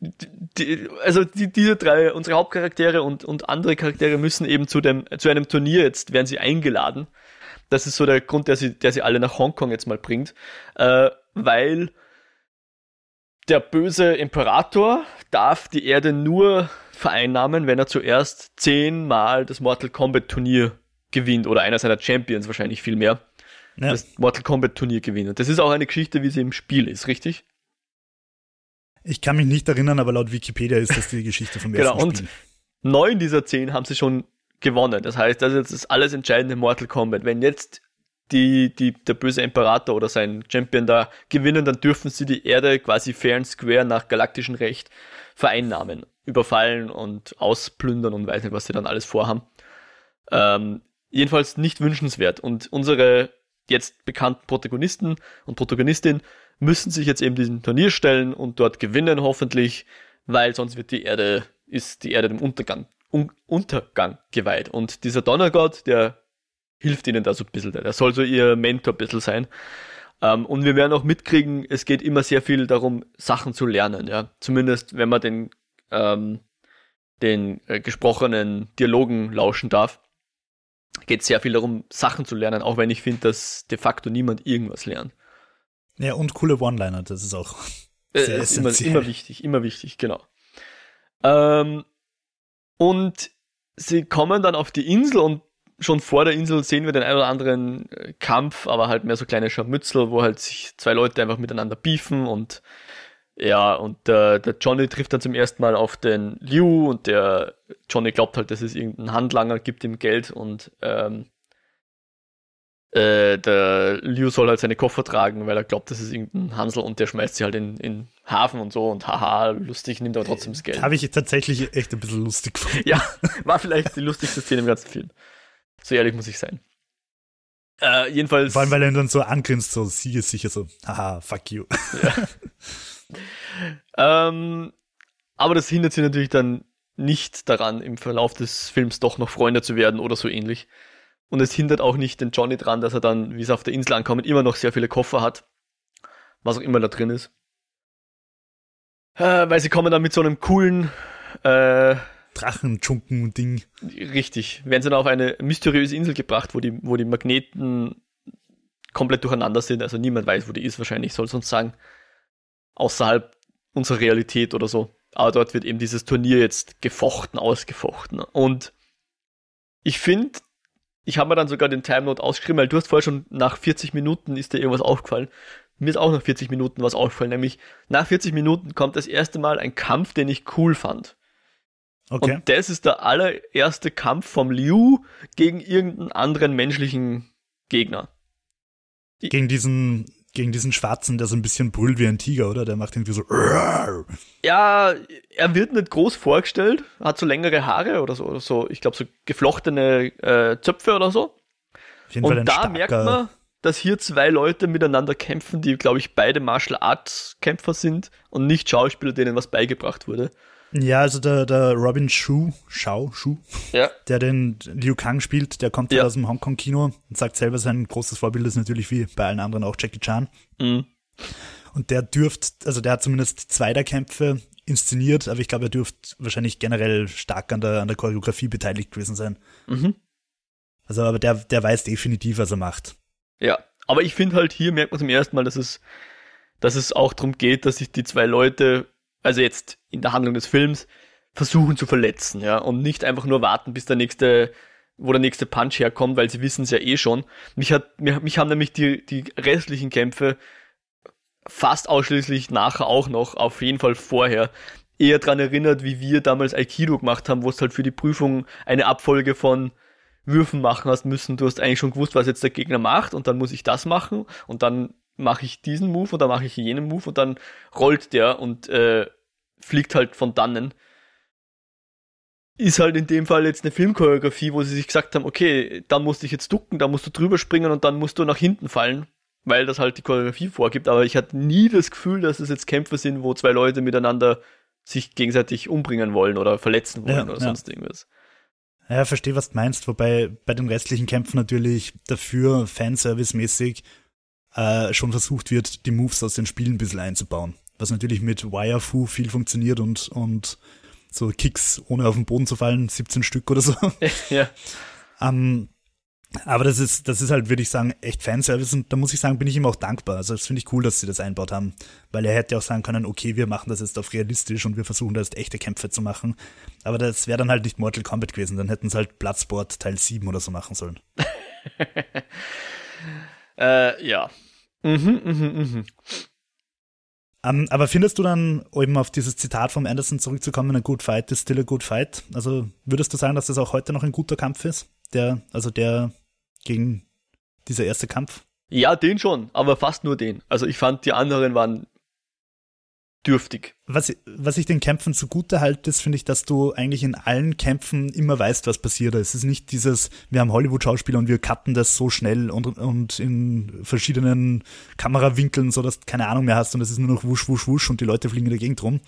die, also die, diese drei, unsere Hauptcharaktere und, und andere Charaktere müssen eben zu dem, zu einem Turnier jetzt, werden sie eingeladen. Das ist so der Grund, der sie, der sie alle nach Hongkong jetzt mal bringt. Äh, weil der böse Imperator darf die Erde nur vereinnahmen, wenn er zuerst zehnmal das Mortal Kombat Turnier gewinnt oder einer seiner Champions wahrscheinlich viel mehr. Ja. Das Mortal Kombat Turnier gewinnt. Und das ist auch eine Geschichte, wie sie im Spiel ist, richtig? Ich kann mich nicht erinnern, aber laut Wikipedia ist das die Geschichte vom genau, ersten Spiel. Und neun dieser zehn haben sie schon gewonnen. Das heißt, das ist jetzt das alles entscheidende Mortal Kombat. Wenn jetzt die, die, der böse Imperator oder sein Champion da gewinnen, dann dürfen sie die Erde quasi fair and square nach galaktischem Recht vereinnahmen, überfallen und ausplündern und weiß nicht, was sie dann alles vorhaben. Ähm, jedenfalls nicht wünschenswert. Und unsere jetzt bekannten Protagonisten und Protagonistin müssen sich jetzt eben diesem Turnier stellen und dort gewinnen hoffentlich, weil sonst wird die Erde, ist die Erde dem Untergang, Un Untergang geweiht. Und dieser Donnergott, der hilft ihnen da so ein bisschen, der soll so ihr Mentor ein bisschen sein. Ähm, und wir werden auch mitkriegen, es geht immer sehr viel darum, Sachen zu lernen, ja. Zumindest, wenn man den, ähm, den äh, gesprochenen Dialogen lauschen darf, geht sehr viel darum, Sachen zu lernen, auch wenn ich finde, dass de facto niemand irgendwas lernt. Ja, und coole One-Liner, das ist auch äh, sehr ist immer, immer, wichtig, immer wichtig, genau. Ähm, und sie kommen dann auf die Insel und schon vor der Insel sehen wir den einen oder anderen äh, Kampf, aber halt mehr so kleine Scharmützel, wo halt sich zwei Leute einfach miteinander beefen und ja, und äh, der Johnny trifft dann zum ersten Mal auf den Liu und der Johnny glaubt halt, dass es irgendeinen Handlanger gibt ihm Geld und ähm, äh, der Liu soll halt seine Koffer tragen, weil er glaubt, das ist irgendein Hansel und der schmeißt sie halt in, in Hafen und so und haha, lustig, nimmt aber trotzdem das Geld. Habe ich tatsächlich echt ein bisschen lustig gefunden. Ja, war vielleicht die lustigste Szene im ganzen Film. So ehrlich muss ich sein. Äh, jedenfalls. Vor allem, weil er ihn dann so angrinst, so sicher so, haha, fuck you. Ja. ähm, aber das hindert sie natürlich dann nicht daran, im Verlauf des Films doch noch Freunde zu werden oder so ähnlich. Und es hindert auch nicht den Johnny dran, dass er dann, wie sie auf der Insel ankommen, immer noch sehr viele Koffer hat. Was auch immer da drin ist. Äh, weil sie kommen dann mit so einem coolen äh, Drachenschunken-Ding. Richtig. Werden sie dann auf eine mysteriöse Insel gebracht, wo die, wo die Magneten komplett durcheinander sind. Also niemand weiß, wo die ist. Wahrscheinlich soll uns sagen, außerhalb unserer Realität oder so. Aber dort wird eben dieses Turnier jetzt gefochten, ausgefochten. Und ich finde, ich habe mir dann sogar den Time Note ausgeschrieben, weil du hast vorher schon nach 40 Minuten ist dir irgendwas aufgefallen. Mir ist auch nach 40 Minuten was aufgefallen, nämlich nach 40 Minuten kommt das erste Mal ein Kampf, den ich cool fand. Okay. Und das ist der allererste Kampf vom Liu gegen irgendeinen anderen menschlichen Gegner. Gegen diesen gegen diesen Schwarzen, der so ein bisschen brüllt wie ein Tiger, oder? Der macht irgendwie so. Ja, er wird nicht groß vorgestellt, hat so längere Haare oder so, oder so ich glaube so geflochtene äh, Zöpfe oder so. Auf jeden Und Fall ein da merkt man, dass hier zwei Leute miteinander kämpfen, die, glaube ich, beide Martial Arts Kämpfer sind und nicht Schauspieler, denen was beigebracht wurde. Ja, also der, der Robin Shu, Shao, Shu, Ja. der den Liu Kang spielt, der kommt Ja. ja. aus dem Hongkong-Kino und sagt selber, sein großes Vorbild ist natürlich wie bei allen anderen auch Jackie Chan. Mhm. Und der dürft, also der hat zumindest zwei der Kämpfe inszeniert, aber ich glaube, er dürfte wahrscheinlich generell stark an der, an der Choreografie beteiligt gewesen sein. Mhm. Also, aber der, der weiß definitiv, was er macht. Ja. Aber ich finde halt, hier merkt man zum ersten Mal, dass es, dass es auch darum geht, dass sich die zwei Leute, also jetzt in der Handlung des Films, versuchen zu verletzen, ja, und nicht einfach nur warten, bis der nächste, wo der nächste Punch herkommt, weil sie wissen es ja eh schon. Mich hat, mich, haben nämlich die, die restlichen Kämpfe fast ausschließlich nachher auch noch, auf jeden Fall vorher, eher dran erinnert, wie wir damals Aikido gemacht haben, wo es halt für die Prüfung eine Abfolge von Würfen machen hast müssen. Du hast eigentlich schon gewusst, was jetzt der Gegner macht und dann muss ich das machen und dann mache ich diesen Move und dann mache ich jenen Move und dann rollt der und äh, fliegt halt von dannen. Ist halt in dem Fall jetzt eine Filmchoreografie, wo sie sich gesagt haben, okay, dann musst du dich jetzt ducken, da musst du drüber springen und dann musst du nach hinten fallen, weil das halt die Choreografie vorgibt. Aber ich hatte nie das Gefühl, dass es jetzt Kämpfe sind, wo zwei Leute miteinander sich gegenseitig umbringen wollen oder verletzen wollen Ja, oder ja. sonst irgendwas. Ja, verstehe, was du meinst, wobei bei den restlichen Kämpfen natürlich dafür Fanservice-mäßig äh, schon versucht wird, die Moves aus den Spielen ein bisschen einzubauen. Was natürlich mit Wire-Fu viel funktioniert und, und so Kicks, ohne auf den Boden zu fallen, 17 Stück oder so. ja. Ähm, aber das ist, das ist halt, würde ich sagen, echt Fanservice und da muss ich sagen, bin ich ihm auch dankbar. Also das finde ich cool, dass sie das einbaut haben, weil er hätte auch sagen können, okay, wir machen das jetzt auf realistisch und wir versuchen da jetzt echte Kämpfe zu machen. Aber das wäre dann halt nicht Mortal Kombat gewesen, dann hätten sie halt Bloodsport Teil 7 oder so machen sollen. Äh, ja. Mhm, mhm, mhm. Ähm, aber findest du dann, um eben auf dieses Zitat vom Anderson zurückzukommen, a good fight is still a good fight? Also würdest du sagen, dass das auch heute noch ein guter Kampf ist? Der, also der gegen dieser erste Kampf? Ja, den schon, aber fast nur den. Also ich fand, die anderen waren dürftig. Was, was ich den Kämpfen zugute halte, ist, finde ich, dass du eigentlich in allen Kämpfen immer weißt, was passiert. Es ist nicht dieses, wir haben Hollywood-Schauspieler und wir cutten das so schnell und, und in verschiedenen Kamerawinkeln, so dass du keine Ahnung mehr hast und es ist nur noch wusch, wusch, wusch und die Leute fliegen in der Gegend rum.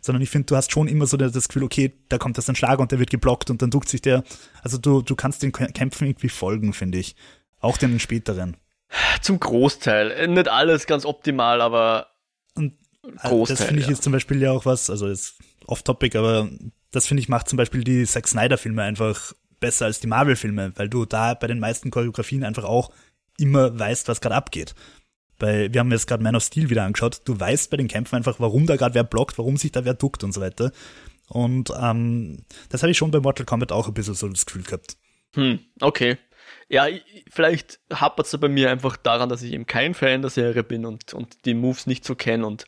Sondern ich finde, du hast schon immer so das Gefühl, okay, da kommt jetzt ein Schlag und der wird geblockt und dann duckt sich der. Also du, du kannst den Kämpfen irgendwie folgen, finde ich. Auch den späteren. Zum Großteil. Nicht alles ganz optimal, aber Und Großteil. das finde ich ja. ist zum Beispiel ja auch was, also ist off-topic, aber das finde ich macht zum Beispiel die Zack Snyder-Filme einfach besser als die Marvel-Filme, weil du da bei den meisten Choreografien einfach auch immer weißt, was gerade abgeht. Bei, wir haben jetzt gerade Man of Steel wieder angeschaut, du weißt bei den Kämpfen einfach, warum da gerade wer blockt, warum sich da wer duckt und so weiter. Und ähm, das habe ich schon bei Mortal Kombat auch ein bisschen so das Gefühl gehabt. Hm, okay. Ja, ich- vielleicht hapert es bei mir einfach daran, dass ich eben kein Fan der Serie bin und, und die Moves nicht so kenne und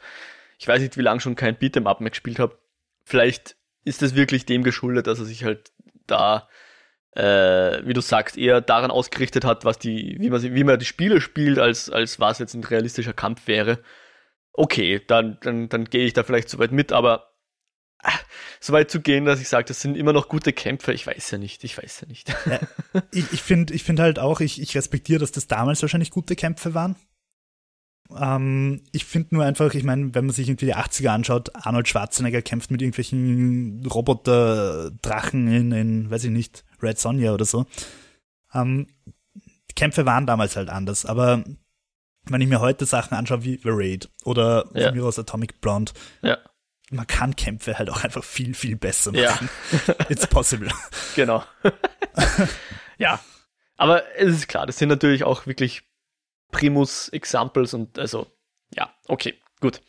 ich weiß nicht, wie lange schon kein Beat'em Up mehr gespielt habe. Vielleicht ist es wirklich dem geschuldet, dass er sich halt da, äh, wie du sagst, eher daran ausgerichtet hat, was die, wie man, wie man die Spiele spielt, als, als was jetzt ein realistischer Kampf wäre. Okay, dann, dann, dann gehe ich da vielleicht so weit mit, aber so weit zu gehen, dass ich sage, das sind immer noch gute Kämpfe, ich weiß ja nicht, ich weiß ja nicht. Ich, ich finde ich find halt auch, ich, ich respektiere, dass das damals wahrscheinlich gute Kämpfe waren. Ähm, ich finde nur einfach, ich meine, wenn man sich irgendwie die 80er anschaut, Arnold Schwarzenegger kämpft mit irgendwelchen Roboter-Drachen in, in, weiß ich nicht, Red Sonja oder so. Ähm, die Kämpfe waren damals halt anders, aber wenn ich mir heute Sachen anschaue wie The Raid oder Ja. von mir aus Atomic Blonde, Ja. Man kann Kämpfe halt auch einfach viel, viel besser Ja. machen. It's possible. Genau. ja. Aber es ist klar, das sind natürlich auch wirklich Primus Examples und also, ja, okay, gut.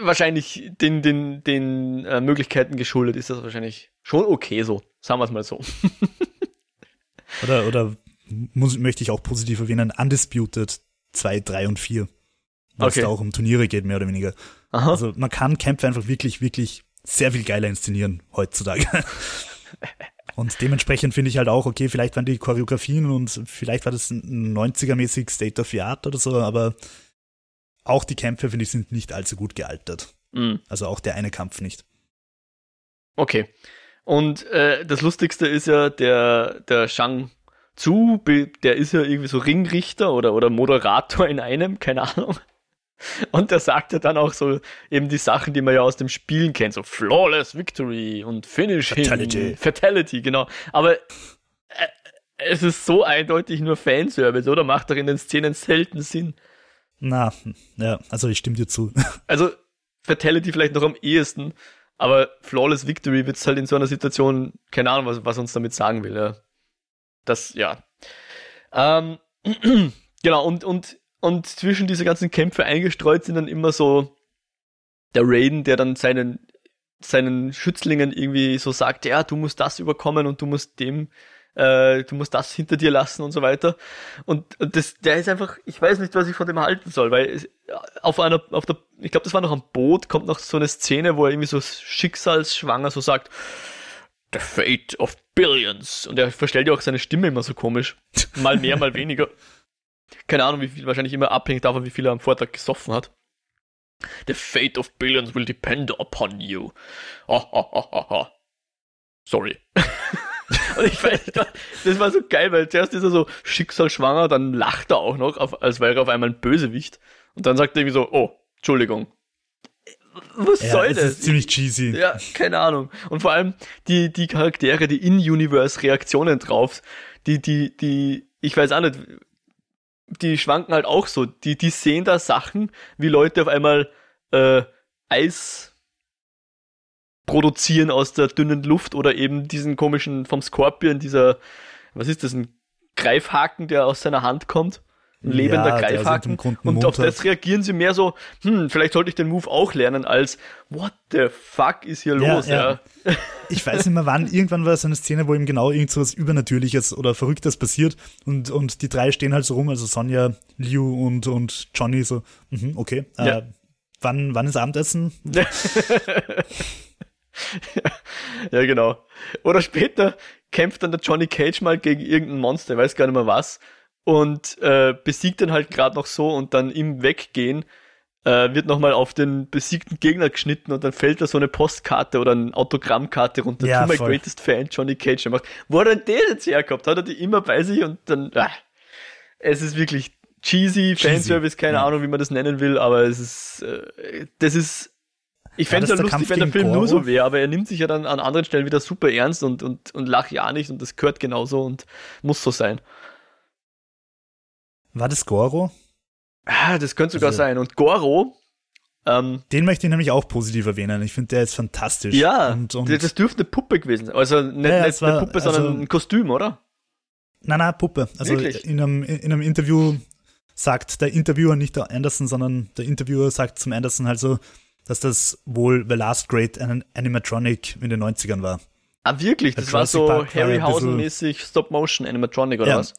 Wahrscheinlich den, den, den äh, Möglichkeiten geschuldet ist das wahrscheinlich schon okay so. Sagen wir es mal so. Oder, oder muss, möchte ich auch positiv erwähnen, Undisputed 2, 3 und 4. Weil Okay. es da auch um Turniere geht, mehr oder weniger. Aha. Also man kann Kämpfe einfach wirklich, wirklich sehr viel geiler inszenieren heutzutage. Und dementsprechend finde ich halt auch, okay, vielleicht waren die Choreografien und vielleicht war das ein 90er-mäßig State of the Art oder so, aber auch die Kämpfe, finde ich, sind nicht allzu gut gealtert. Mm. Also auch der eine Kampf nicht. Okay. Und äh, das Lustigste ist ja, der, der Shang zu, der ist ja irgendwie so Ringrichter oder, oder Moderator in einem, keine Ahnung. Und der sagt ja dann auch so eben die Sachen, die man ja aus dem Spielen kennt, so Flawless Victory und Finish Fatality. Fatality, genau. Aber äh, es ist so eindeutig nur Fanservice, oder? Macht doch in den Szenen selten Sinn. Na, ja, also ich stimme dir zu. Also Fatality vielleicht noch am ehesten, aber Flawless Victory wird es halt in so einer Situation, keine Ahnung, was, was uns damit sagen will, ja. Das, ja. Ähm, genau, und, und, und zwischen diese ganzen Kämpfe eingestreut sind dann immer so der Raiden, der dann seinen, seinen Schützlingen irgendwie so sagt, ja, du musst das überkommen und du musst dem äh, du musst das hinter dir lassen und so weiter. Und, und das, der ist einfach, ich weiß nicht, was ich von dem halten soll, weil auf einer, auf der, ich glaube, das war noch am Boot, kommt noch so eine Szene, wo er irgendwie so schicksalsschwanger so sagt, The Fate of Billions. Und er verstellt ja auch seine Stimme immer so komisch. Mal mehr, mal weniger. Keine Ahnung, wie viel, wahrscheinlich immer abhängig davon, wie viel er am Vortag gesoffen hat. The fate of billions will depend upon you. Oh, oh, oh, oh, oh. Sorry. Und ich weiß, das war so geil, weil zuerst ist er so schicksalsschwanger, dann lacht er auch noch, auf, als wäre er auf einmal ein Bösewicht. Und dann sagt er irgendwie so, oh, Entschuldigung. Was Ja, soll das? ist ziemlich cheesy. Ja, keine Ahnung. Und vor allem die, die Charaktere, die In-Universe-Reaktionen drauf, die, die, die, ich weiß auch nicht, die schwanken halt auch so. Die, die sehen da Sachen, wie Leute auf einmal äh, Eis produzieren aus der dünnen Luft oder eben diesen komischen vom Scorpion, dieser, was ist das, ein Greifhaken, der aus seiner Hand kommt. Ein lebender Ja, Greifhaken. einen Und auf das reagieren sie mehr so, hm, vielleicht sollte ich den Move auch lernen, als what the fuck ist hier Ja, los, ja. ja. Ich weiß nicht mehr wann, irgendwann war es eine Szene, wo ihm genau irgend so was Übernatürliches oder Verrücktes passiert und, und die drei stehen halt so rum, also Sonja, Liu und, und Johnny so, mhm, okay, äh, wann, wann ist Abendessen? ja, genau. Oder später kämpft dann der Johnny Cage mal gegen irgendein Monster, ich weiß gar nicht mehr was, und äh, besiegt den halt gerade noch so und dann im Weggehen äh, wird nochmal auf den besiegten Gegner geschnitten und dann fällt da so eine Postkarte oder eine Autogrammkarte runter. Ja, to my voll. greatest fan, Johnny Cage. Macht, wo hat er denn den jetzt hergehabt? Hat er die immer bei sich und dann, ah, es ist wirklich cheesy, Fanservice, keine ja. Ahnung, wie man das nennen will, aber es ist, äh, das ist, ich fände es ja das der lustig, Kampf wenn der Film nur Goro? so wäre, aber er nimmt sich ja dann an anderen Stellen wieder super ernst und, und, und lacht ja nicht und das gehört genauso und muss so sein. War das Goro? Ah, das könnte sogar Also- sein. Und Goro, ähm, Den möchte ich nämlich auch positiv erwähnen. Ich finde, der ist fantastisch. ja, Und, und, das dürfte eine Puppe gewesen sein. Also nicht, Ja, nicht war- eine Puppe, sondern also- ein Kostüm, oder? nein, nein, Puppe. Also Wirklich? in einem, in einem Interview sagt der Interviewer, nicht der Anderson, sondern der Interviewer sagt zum Anderson halt so, dass das wohl The Last Great An- Animatronic in den 90ern war. Ah, wirklich? Das Der war so Harryhausen-mäßig Stop-Motion-Animatronic, oder Ja. was?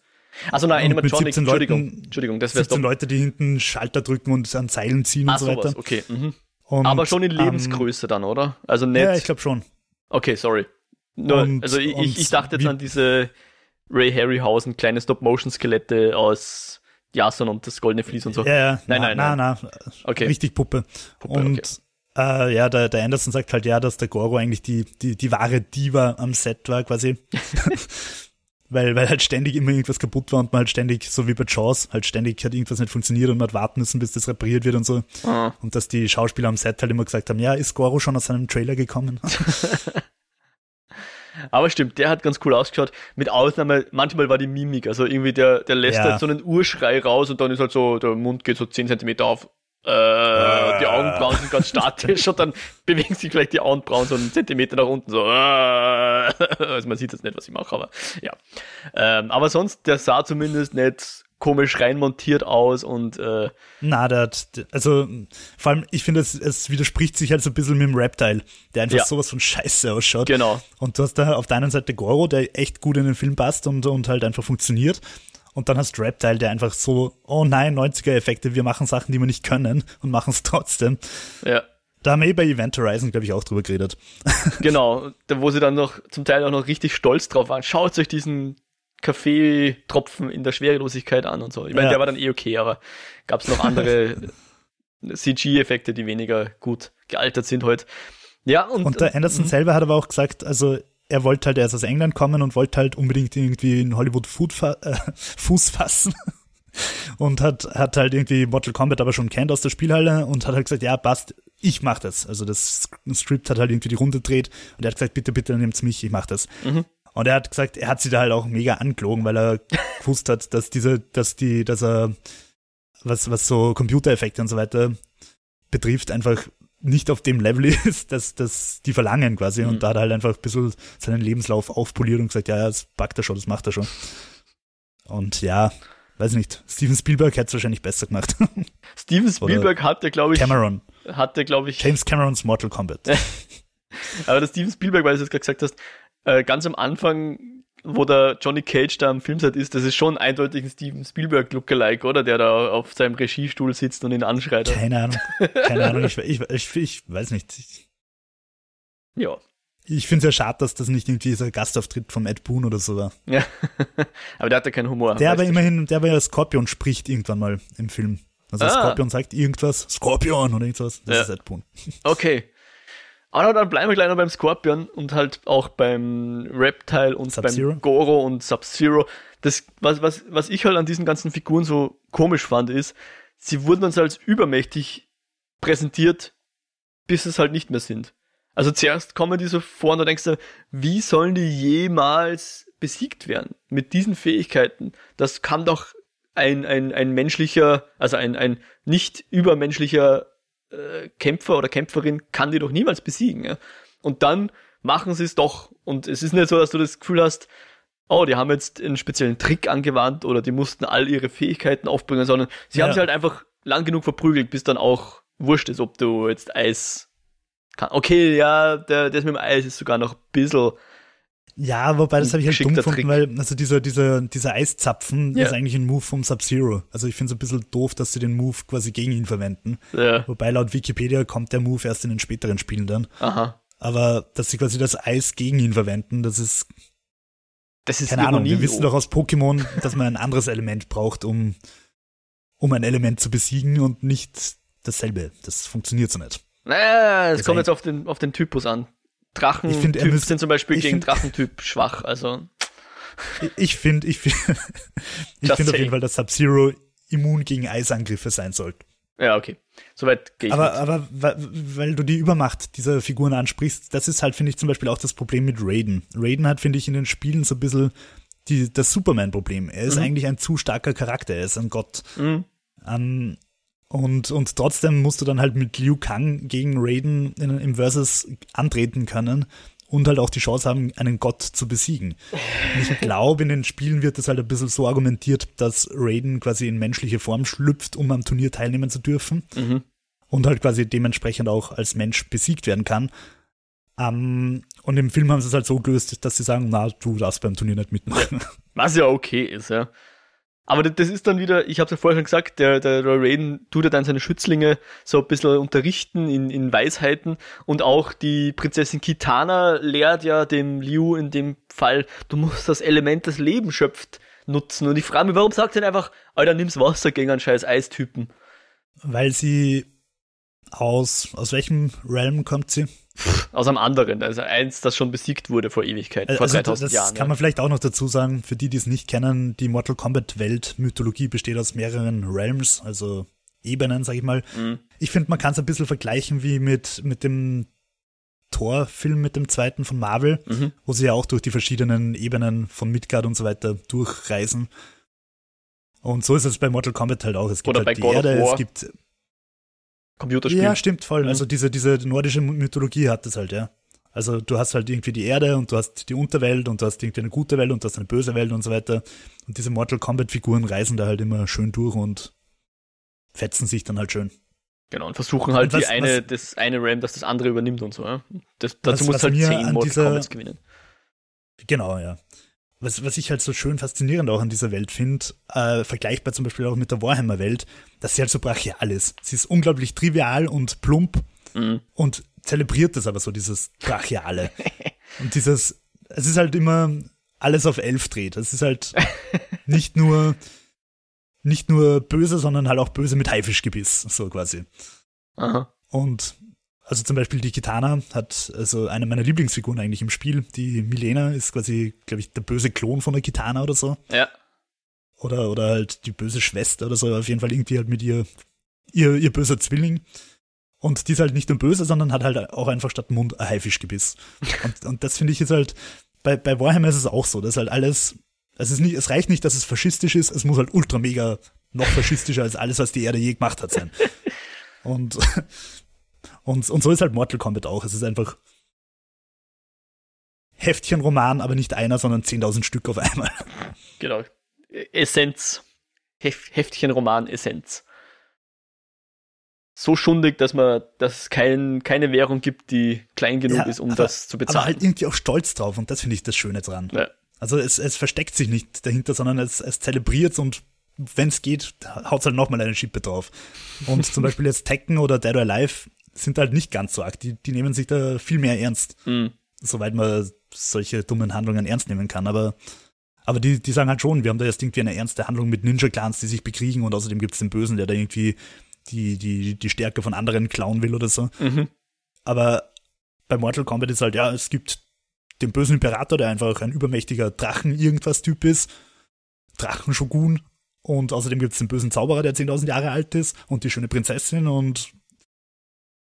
Also nein, Animatronic, 17 Entschuldigung. Leuten- Entschuldigung, das wäre 17 Stop. Leute, die hinten Schalter drücken und an Seilen ziehen Ah, und so sowas, weiter. okay. Mhm. Und, Aber schon in ähm, Lebensgröße dann, oder? Also nicht. Ja, ich glaube schon. okay, sorry. Nur, Und- also ich, ich, ich dachte jetzt an diese Ray Harryhausen kleine Stop-Motion-Skelette aus Jason und das goldene Vlies und so. Ja, ja. Nein, na, nein, na, na, Okay. Richtig Puppe. Puppe, und äh, ja, der, der Anderson sagt halt ja, dass der Goro eigentlich die, die, die wahre Diva am Set war, quasi. weil, weil halt ständig immer irgendwas kaputt war und man halt ständig, so wie bei Jaws, halt ständig hat irgendwas nicht funktioniert und man hat warten müssen, bis das repariert wird und so. Ah. Und dass die Schauspieler am Set halt immer gesagt haben, ja, ist Goro schon aus seinem Trailer gekommen? Aber stimmt, der hat ganz cool ausgeschaut. Mit Ausnahme, manchmal war die Mimik, also irgendwie der, der lässt Ja. halt so einen Urschrei raus und dann ist halt so, der Mund geht so 10 Zentimeter auf. Äh, die Augenbrauen sind ganz statisch und dann bewegen sich vielleicht die Augenbrauen so einen Zentimeter nach unten. So. Äh, also man sieht jetzt nicht, was ich mache, aber ja. Ähm, aber sonst, der sah zumindest nicht komisch reinmontiert aus und äh, Na, der hat, also vor allem, ich finde, es, es widerspricht sich halt so ein bisschen mit dem Reptile, der einfach Ja. sowas von Scheiße ausschaut. genau. Und du hast da auf der einen Seite Goro, der echt gut in den Film passt und, und halt einfach funktioniert. Und dann hast du Reptile, der einfach so, oh nein, 90er-Effekte, wir machen Sachen, die wir nicht können und machen es trotzdem. Ja. Da haben wir eh bei Event Horizon, glaube ich, auch drüber geredet. Genau, da wo sie dann noch zum Teil auch noch richtig stolz drauf waren. Schaut euch diesen Kaffeetropfen in der Schwerelosigkeit an und so. Ich meine, Ja. der war dann eh okay, aber gab es noch andere CG-Effekte, die weniger gut gealtert sind heute. Ja, und, Und der Anderson Mhm. selber hat aber auch gesagt, also er wollte halt erst aus England kommen und wollte halt unbedingt irgendwie in Hollywood fa äh, Fuß fassen. und hat, hat halt irgendwie Mortal Kombat aber schon kennt aus der Spielhalle und hat halt gesagt, ja, passt, ich mach das. Also das Skript hat halt irgendwie die Runde dreht und er hat gesagt, bitte, bitte nehmt's mich, ich mach das. Mhm. Und er hat gesagt, er hat sie da halt auch mega angelogen, weil er gewusst hat, dass diese, dass die, dass er, was, was so Computereffekte und so weiter betrifft, einfach nicht auf dem Level ist, dass, dass die verlangen quasi. Mhm. Und da hat er halt einfach ein bisschen seinen Lebenslauf aufpoliert und gesagt, ja, das packt er schon, das macht er schon. Und ja, weiß nicht, Steven Spielberg hätte es wahrscheinlich besser gemacht. Steven Spielberg hatte, glaube ich. Cameron. Hatte, glaube ich. James Camerons Mortal Kombat. Aber der Steven Spielberg, weil du es gerade gesagt hast, äh, ganz am Anfang, wo der Johnny Cage da am Filmset ist, das ist schon eindeutig ein Steven Spielberg Lookalike, oder? Der da auf seinem Regiestuhl sitzt und ihn anschreit. Keine Ahnung. Keine Ahnung. Ich, ich, ich, ich weiß nicht. Ja. Ich finde es ja schade, dass das nicht irgendwie dieser Gastauftritt von Ed Boon oder so war. Ja, aber der hatte keinen Humor. Der aber immerhin, der aber ja Scorpion spricht irgendwann mal im Film. Also ah. Scorpion sagt irgendwas, Scorpion oder irgendwas, das ja. ist Ed Boon. Okay. Aber dann bleiben wir gleich noch beim Scorpion und halt auch beim Reptile und beim Goro und Sub-Zero. Das, was, was, was ich halt an diesen ganzen Figuren so komisch fand, ist, sie wurden uns als übermächtig präsentiert, bis es halt nicht mehr sind. Also zuerst kommen die so vor und da denkst du, wie sollen die jemals besiegt werden? Mit diesen Fähigkeiten. Das kann doch ein, ein, ein menschlicher, also ein, ein nicht übermenschlicher äh, Kämpfer oder Kämpferin kann die doch niemals besiegen. Ja? Und dann machen sie es doch. Und es ist nicht so, dass du das Gefühl hast, oh, die haben jetzt einen speziellen Trick angewandt oder die mussten all ihre Fähigkeiten aufbringen, sondern sie ja. haben sie halt einfach lang genug verprügelt, bis dann auch wurscht ist, ob du jetzt Eis kann. Okay, ja, der, der mit dem Eis ist sogar noch ein bisschen ja, wobei das habe ich halt dumm gefunden, weil also dieser, dieser, dieser Eiszapfen ja. ist eigentlich ein Move vom Sub-Zero. Also ich finde es ein bisschen doof, dass sie den Move quasi gegen ihn verwenden. Ja. Wobei laut Wikipedia kommt der Move erst in den späteren Spielen dann. Aha. Aber dass sie quasi das Eis gegen ihn verwenden, das ist. Das ist keine Ahnung. Wir wissen doch aus Pokémon, dass man ein anderes Element braucht, um, um ein Element zu besiegen und nicht dasselbe. Das funktioniert so nicht. Naja, es kommt jetzt auf den, auf den Typus an. Drachentyp sind zum Beispiel gegen find, Drachentyp schwach, also. Ich finde, ich finde, ich finde auf jeden Fall, dass Sub-Zero immun gegen Eisangriffe sein sollte. Ja, okay. Soweit gehe ich. Aber, aber weil du die Übermacht dieser Figuren ansprichst, das ist halt, finde ich, zum Beispiel auch das Problem mit Raiden. Raiden hat, finde ich, in den Spielen so ein bisschen die, das Superman-Problem. Er ist mhm. eigentlich ein zu starker Charakter, er ist ein Gott. Mhm. Um, und, und trotzdem musst du dann halt mit Liu Kang gegen Raiden in, im Versus antreten können und halt auch die Chance haben, einen Gott zu besiegen. Und ich glaube, in den Spielen wird das halt ein bisschen so argumentiert, dass Raiden quasi in menschliche Form schlüpft, um am Turnier teilnehmen zu dürfen. Mhm. Und halt quasi dementsprechend auch als Mensch besiegt werden kann. Um, ähm, und im Film haben sie es halt so gelöst, dass sie sagen, na, du darfst beim Turnier nicht mitmachen. Was ja okay ist, ja. Aber das ist dann wieder, ich habe es ja vorher schon gesagt, der, der Roy Raiden tut ja dann seine Schützlinge so ein bisschen unterrichten in, in Weisheiten und auch die Prinzessin Kitana lehrt ja dem Liu in dem Fall, du musst das Element, das Leben schöpft, nutzen. Und ich frage mich, warum sagt er einfach, Alter, nimm's Wasser gegen einen scheiß Eistypen? Weil sie aus, aus welchem Realm kommt sie? Aus einem anderen, also eins, das schon besiegt wurde vor Ewigkeit, vor also 3000 das Jahren. Das kann man vielleicht auch noch dazu sagen, für die, die es nicht kennen, die Mortal Kombat Welt Mythologie besteht aus mehreren Realms, also Ebenen, sag ich mal. Mhm. Ich finde, man kann es ein bisschen vergleichen wie mit, mit dem Thor-Film, mit dem zweiten von Marvel, mhm. wo sie ja auch durch die verschiedenen Ebenen von Midgard und so weiter durchreisen. Und so ist es bei Mortal Kombat halt auch. Es gibt Oder halt die Erde, es gibt Computerspiel. Ja, stimmt, voll. Mhm. Also diese, diese nordische Mythologie hat das halt, ja. Also du hast halt irgendwie die Erde und du hast die Unterwelt und du hast irgendwie eine gute Welt und du hast eine böse Welt und so weiter. Und diese Mortal Kombat Figuren reisen da halt immer schön durch und fetzen sich dann halt schön. Genau, und versuchen halt und was, die eine, was, das eine RAM, dass das andere übernimmt und so, ja. Das, dazu muss halt zehn Mortal Kombats gewinnen. Genau, ja was, was ich halt so schön faszinierend auch an dieser Welt finde, äh, vergleichbar zum Beispiel auch mit der Warhammer-Welt, dass sie halt so brachial ist. Sie ist unglaublich trivial und plump mhm. und zelebriert das aber so, dieses Brachiale. und dieses, es ist halt immer alles auf elf dreht. Es ist halt nicht nur, nicht nur böse, sondern halt auch böse mit Haifischgebiss, so quasi. Aha. Und Also zum Beispiel die Kitana hat, also eine meiner Lieblingsfiguren eigentlich im Spiel, die Milena ist quasi, glaube ich, der böse Klon von der Kitana oder so. Ja. Oder, oder halt die böse Schwester oder so, auf jeden Fall irgendwie halt mit ihr, ihr, ihr böser Zwilling. Und die ist halt nicht nur böse, sondern hat halt auch einfach statt Mund ein Haifischgebiss. Und, und das finde ich jetzt halt, bei, bei Warhammer ist es auch so, dass halt alles, es ist nicht, es reicht nicht, dass es faschistisch ist, es muss halt ultra mega noch faschistischer als alles, was die Erde je gemacht hat sein. Und, und, und so ist halt Mortal Kombat auch. Es ist einfach Heftchenroman, aber nicht einer, sondern 10.000 Stück auf einmal. Genau. Essenz. Hef Heftchenroman Essenz. So schundig, dass man, dass es kein, keine Währung gibt, die klein genug ja, ist, um aber, das zu bezahlen. Aber halt irgendwie auch stolz drauf und das finde ich das Schöne dran. Ja. Also es, es versteckt sich nicht dahinter, sondern es, es zelebriert und wenn es geht, haut halt nochmal eine Schippe drauf. Und zum Beispiel jetzt Tekken oder Dead or Alive sind halt nicht ganz so arg. Die, die nehmen sich da viel mehr ernst. Mhm. Soweit man solche dummen Handlungen ernst nehmen kann. Aber, aber die, die sagen halt schon, wir haben da jetzt irgendwie eine ernste Handlung mit Ninja-Clans, die sich bekriegen und außerdem gibt es den Bösen, der da irgendwie die, die, die Stärke von anderen klauen will oder so. Mhm. Aber bei Mortal Kombat ist halt, ja, es gibt den bösen Imperator, der einfach ein übermächtiger Drachen-Irgendwas-Typ ist. Drachen-Shogun. Und außerdem gibt es den bösen Zauberer, der 10.000 Jahre alt ist. Und die schöne Prinzessin. Und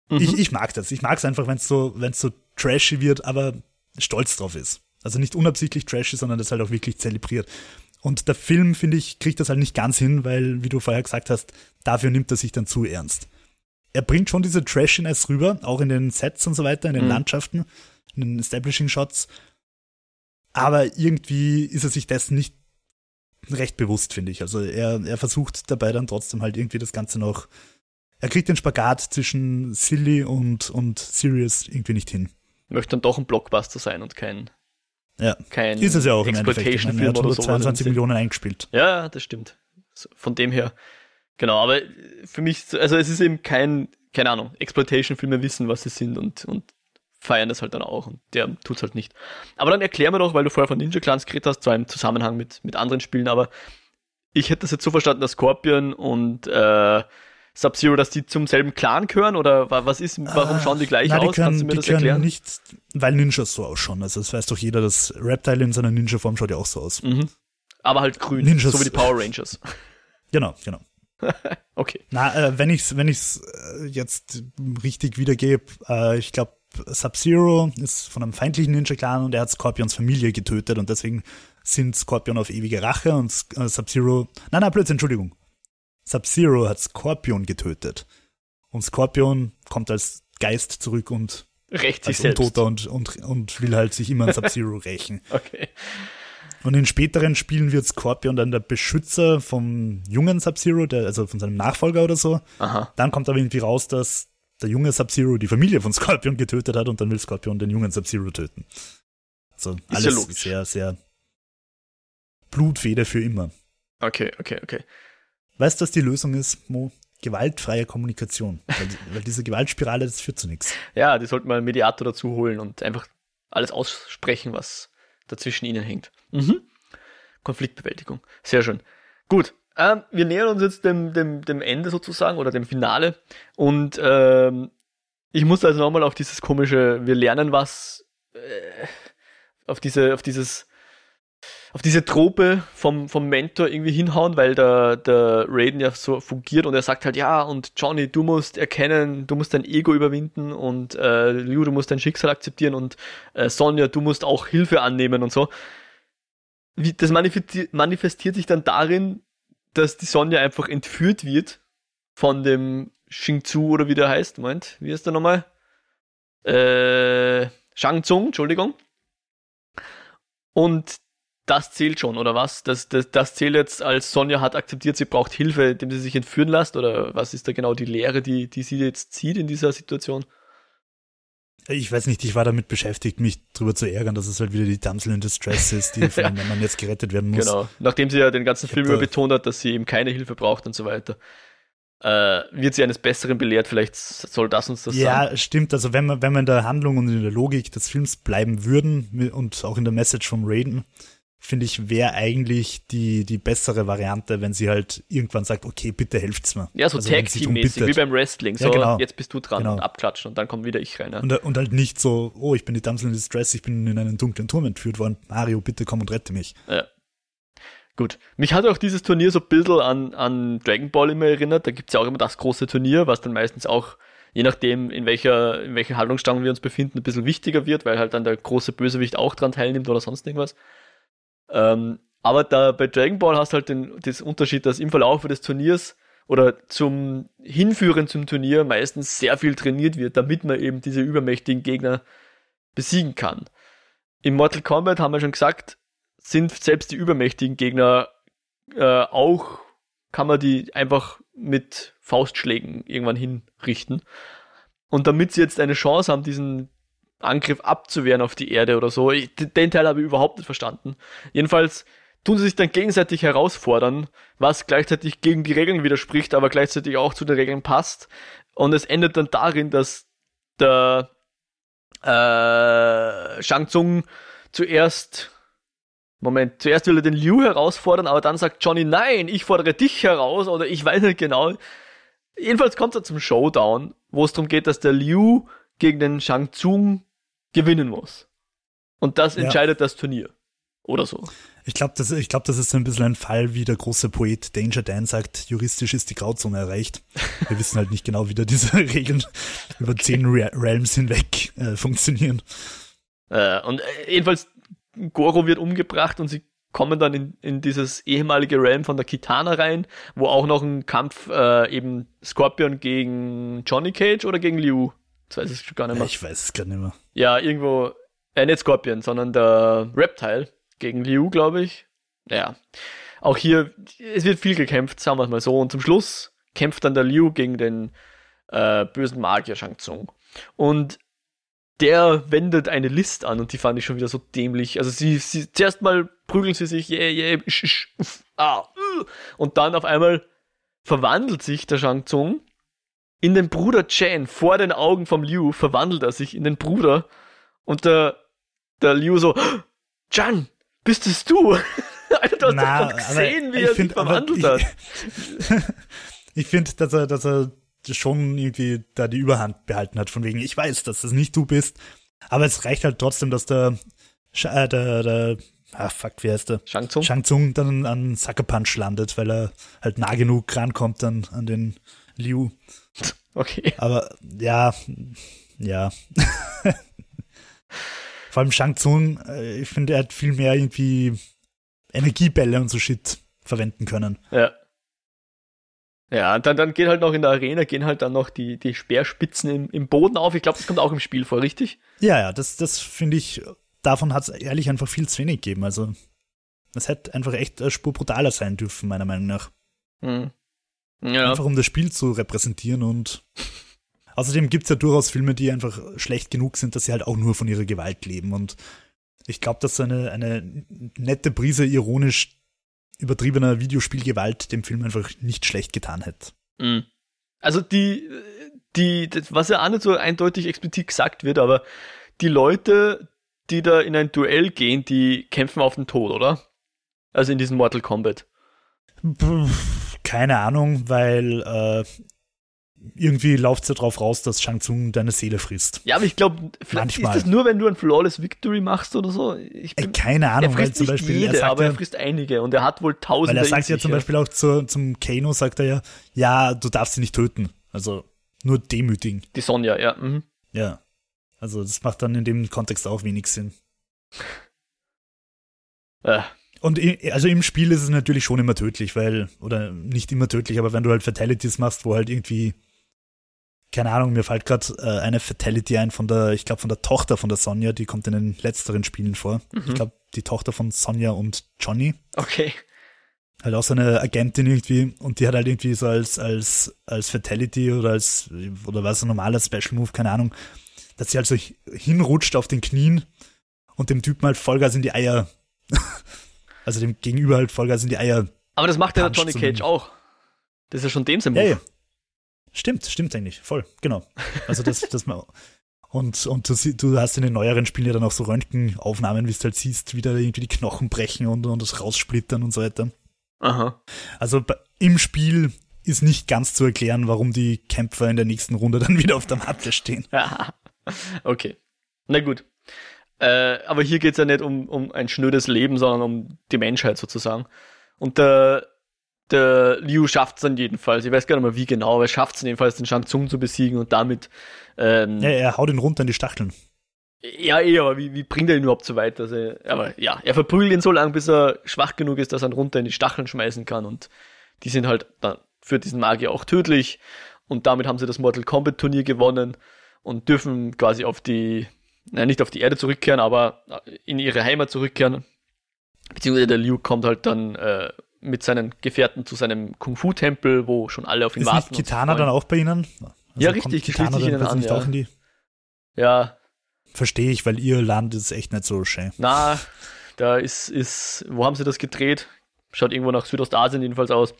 mhm. ich, ich mag das. Ich mag es einfach, wenn es so, wenn's so trashy wird, aber stolz drauf ist. Also nicht unabsichtlich trashy, sondern das halt auch wirklich zelebriert. Und der Film, finde ich, kriegt das halt nicht ganz hin, weil, wie du vorher gesagt hast, dafür nimmt er sich dann zu ernst. Er bringt schon diese Trashiness rüber, auch in den Sets und so weiter, in den mhm. Landschaften in den Establishing Shots. Aber irgendwie ist er sich dessen nicht recht bewusst, finde ich. Also er, er versucht dabei dann trotzdem halt irgendwie das Ganze noch. Er kriegt den Spagat zwischen silly und, und serious irgendwie nicht hin. Möchte dann doch ein Blockbuster sein und kein. Ja, kein ist es ja auch im Endeffekt. Meine, er hat 122 Millionen eingespielt. Ja, das stimmt. Von dem her. Genau, aber für mich, also es ist eben kein, keine Ahnung, Exploitation-Filme wissen, was sie sind und, und feiern das halt dann auch und der tut's halt nicht. Aber dann erklär mir doch, weil du vorher von Ninja Clans geredet hast, zwar im Zusammenhang mit, mit anderen Spielen, aber ich hätte das jetzt so verstanden, dass Scorpion und äh, Sub-Zero, dass die zum selben Clan gehören oder was ist, warum schauen die gleich Nein, aus? Die können, Kannst du mir das erklären? nicht, weil Ninjas so ausschauen. Also das weiß doch jeder, das Reptile in seiner Ninja-Form schaut ja auch so aus. Mhm. Aber halt grün, Ninjas. so wie die Power Rangers. Genau, genau. okay. Na, äh, wenn ich's, wenn ich's äh, jetzt richtig wiedergebe, äh, ich glaube, Sub-Zero ist von einem feindlichen Ninja-Clan und er hat Scorpions Familie getötet und deswegen sind Scorpion auf ewige Rache und äh, Sub-Zero. Nein, nein, Blödsinn, Entschuldigung. Sub-Zero hat Scorpion getötet. Und Scorpion kommt als Geist zurück und Rächt sich als Untoter und, und, und will halt sich immer an Sub-Zero rächen. Okay. Und in späteren Spielen wird Scorpion dann der Beschützer vom jungen Sub-Zero, also von seinem Nachfolger oder so. Aha. Dann kommt aber irgendwie raus, dass der junge Sub-Zero die Familie von Scorpion getötet hat und dann will Scorpion den jungen Sub-Zero töten. Also alles ja sehr, sehr Blutfede für immer. Okay, okay, okay. Weißt du, was die Lösung ist, Mo? Gewaltfreie Kommunikation. Weil, weil diese Gewaltspirale, das führt zu nichts. Ja, die sollten mal einen Mediator dazu holen und einfach alles aussprechen, was dazwischen ihnen hängt. Mhm. Konfliktbewältigung. Sehr schön. Gut, ähm, wir nähern uns jetzt dem, dem, dem Ende sozusagen oder dem Finale. Und ähm, ich muss also nochmal auf dieses komische, wir lernen was, äh, auf diese, auf dieses, auf diese Trope vom, vom Mentor irgendwie hinhauen, weil der, der Raiden ja so fungiert und er sagt halt, ja, und Johnny, du musst erkennen, du musst dein Ego überwinden und äh, Liu, du musst dein Schicksal akzeptieren und äh, Sonja, du musst auch Hilfe annehmen und so. Wie, das manifestiert, sich dann darin, dass die Sonja einfach entführt wird von dem Xingzu oder wie der heißt. Moment, wie ist der nochmal? Äh, Shang Tsung, Entschuldigung. Und das zählt schon, oder was? Das, das, das zählt jetzt, als Sonja hat akzeptiert, sie braucht Hilfe, indem sie sich entführen lässt, oder was ist da genau die Lehre, die, die sie jetzt zieht in dieser Situation? Ich weiß nicht, ich war damit beschäftigt, mich darüber zu ärgern, dass es halt wieder die Damsel in Distress ist, die von ja. Mann jetzt gerettet werden muss. Genau, nachdem sie ja den ganzen Film über betont hat, dass sie eben keine Hilfe braucht und so weiter. Äh, wird sie eines Besseren belehrt, vielleicht soll das uns das ja, sagen. Ja, stimmt. Also wenn wir, wenn wir in der Handlung und in der Logik des Films bleiben würden und auch in der Message vom Raiden, finde ich, wäre eigentlich die, die bessere Variante, wenn sie halt irgendwann sagt, okay, bitte helft's mir. Ja, so also, Tag-Team-mäßig, wie beim Wrestling. So, ja, genau. jetzt bist du dran genau. und abklatschen und dann kommt wieder ich rein. Ja. Und, und, halt nicht so, oh, ich bin die Damsel in Distress, ich bin in einen dunklen Turm entführt worden. Mario, bitte komm und rette mich. Ja. Gut. Mich hat auch dieses Turnier so ein bisschen an, an Dragon Ball immer erinnert. Da gibt's ja auch immer das große Turnier, was dann meistens auch je nachdem, in welcher, in welcher Handlungsstange wir uns befinden, ein bisschen wichtiger wird, weil halt dann der große Bösewicht auch dran teilnimmt oder sonst irgendwas. Ähm, aber da bei Dragon Ball hast du halt den, das Unterschied, dass im Verlauf des Turniers oder zum Hinführen zum Turnier meistens sehr viel trainiert wird, damit man eben diese übermächtigen Gegner besiegen kann. Im Mortal Kombat haben wir schon gesagt, sind selbst die übermächtigen Gegner äh, auch, kann man die einfach mit Faustschlägen irgendwann hinrichten. Und damit sie jetzt eine Chance haben, diesen Angriff abzuwehren auf die Erde oder so, den Teil habe ich überhaupt nicht verstanden. Jedenfalls tun sie sich dann gegenseitig herausfordern, was gleichzeitig gegen die Regeln widerspricht, aber gleichzeitig auch zu den Regeln passt. Und es endet dann darin, dass der äh, Shang Tsung zuerst Moment, zuerst will er den Liu herausfordern, aber dann sagt Johnny, nein, ich fordere dich heraus oder ich weiß nicht genau. Jedenfalls kommt er zum Showdown, wo es darum geht, dass der Liu gegen den Shang Tsung gewinnen muss. Und das ja. entscheidet das Turnier. Oder so. Ich glaube, das, glaub, das ist ein bisschen ein Fall, wie der große Poet Danger Dan sagt, juristisch ist die Grauzone erreicht. Wir wissen halt nicht genau, wie da diese Regeln über zehn Re Realms hinweg äh, funktionieren. Äh, und äh, jedenfalls, Goro wird umgebracht und sie kommen dann in, in dieses ehemalige Realm von der Kitana rein, wo auch noch ein Kampf äh, eben Scorpion gegen Johnny Cage oder gegen Liu. Das weiß ich gar nicht mehr. Ich weiß es gar nicht mehr. Ja, irgendwo, äh, nicht Scorpion, sondern der Reptile gegen Liu, glaube ich. Ja. Auch hier, es wird viel gekämpft, sagen wir es mal so. Und zum Schluss kämpft dann der Liu gegen den äh, bösen Magier Shang Tsung. Und der wendet eine List an und die fand ich schon wieder so dämlich. Also sie, sie zuerst mal prügeln sie sich, yeah, yeah, sch, sch, uff, ah, uh, und dann auf einmal verwandelt sich der Shang Tsung in den Bruder Chen vor den Augen vom Liu, verwandelt er sich in den Bruder und der, der Liu so, Chan, bist es du? Alter, du hast Na, doch gesehen, wie er find, sich verwandelt hat. Ich, ich finde, dass er, dass er schon irgendwie da die Überhand behalten hat, von wegen, ich weiß, dass das nicht du bist. Aber es reicht halt trotzdem, dass der, äh, der, der ah fuck, wie heißt der? Shang Tsung? Shang Tsung dann an Sucker Punch landet, weil er halt nah genug rankommt dann an den Liu. Okay. Aber ja, ja. Vor allem Shang Tsung, äh, ich finde, er hat viel mehr irgendwie Energiebälle und so Shit verwenden können. Ja. Ja, dann, dann geht halt noch in der Arena, gehen halt dann noch die, die Speerspitzen im, im Boden auf. Ich glaube, das kommt auch im Spiel vor, richtig? Ja, ja, das, das finde ich, davon hat es ehrlich einfach viel zu wenig gegeben. Also, das hätte einfach echt eine Spur brutaler sein dürfen, meiner Meinung nach. Hm. Ja. Einfach um das Spiel zu repräsentieren und außerdem gibt es ja durchaus Filme, die einfach schlecht genug sind, dass sie halt auch nur von ihrer Gewalt leben. Und ich glaube, dass eine, eine nette Prise ironisch übertriebener Videospielgewalt dem Film einfach nicht schlecht getan hätte. Mhm. Also die, die, was ja auch nicht so eindeutig explizit gesagt wird, aber die Leute, die da in ein Duell gehen, die kämpfen auf den Tod, oder? Also in diesem Mortal Kombat. Keine Ahnung, weil äh, irgendwie läuft es ja drauf raus, dass Shang Tsung deine Seele frisst. Ja, aber ich glaube, vielleicht Manchmal. ist das nur, wenn du ein Flawless Victory machst oder so. Ich bin, Keine Ahnung, er weil zum Beispiel. Jede, aber er frisst einige und er hat wohl tausende. Weil er sagt ja zum Beispiel auch zu, zum Kano, sagt er ja, ja, du darfst sie nicht töten. Also nur demütigen. Die Sonja, ja. Mhm. Ja. Also das macht dann in dem Kontext auch wenig Sinn. Ja. Und also im Spiel ist es natürlich schon immer tödlich, weil, oder nicht immer tödlich, aber wenn du halt Fatalities machst, wo halt irgendwie keine Ahnung, mir fällt gerade äh, eine Fatality ein von der, ich glaube, von der Tochter von der Sonja, die kommt in den letzteren Spielen vor. Mhm. Ich glaube, die Tochter von Sonja und Johnny. Okay. Halt auch so eine Agentin irgendwie und die hat halt irgendwie so als, als, als Fatality oder als, oder was ein normaler Special Move, keine Ahnung, dass sie halt so hinrutscht auf den Knien und dem Typen halt Vollgas in die Eier, also dem Gegenüber halt Vollgas in die Eier. Aber das macht ja der Johnny Cage auch. Das ist ja schon dem sein Move. Ja, ja. Stimmt, stimmt eigentlich, voll, genau. Also das, das mal. Und, und du, du hast in den neueren Spielen ja dann auch so Röntgenaufnahmen, wie du halt siehst, wie da irgendwie die Knochen brechen und, und das raussplittern und so weiter. Aha. Also im Spiel ist nicht ganz zu erklären, warum die Kämpfer in der nächsten Runde dann wieder auf der Matte stehen. okay. Na gut. Äh, aber hier geht es ja nicht um, um ein schnödes Leben, sondern um die Menschheit sozusagen. Und der, der Liu schafft es dann jedenfalls. Ich weiß gar nicht mehr wie genau, aber er schafft es jedenfalls, den Shang Tsung zu besiegen und damit. Ähm, ja, er haut ihn runter in die Stacheln. Ja, eh, aber wie, wie bringt er ihn überhaupt so weit? Also, aber ja, er verprügelt ihn so lange, bis er schwach genug ist, dass er ihn runter in die Stacheln schmeißen kann. Und die sind halt dann für diesen Magier auch tödlich. Und damit haben sie das Mortal Kombat Turnier gewonnen und dürfen quasi auf die nein, nicht auf die Erde zurückkehren, aber in ihre Heimat zurückkehren. Beziehungsweise der Liu kommt halt dann äh, mit seinen Gefährten zu seinem Kung-Fu-Tempel, wo schon alle auf ihn ist warten. Ist Kitana dann auch bei ihnen? Also ja, richtig, Kitana dann an, ja. in die ja. Verstehe ich, weil ihr Land ist echt nicht so schön. Na, da ist, ist, wo haben sie das gedreht? Schaut irgendwo nach Südostasien jedenfalls aus.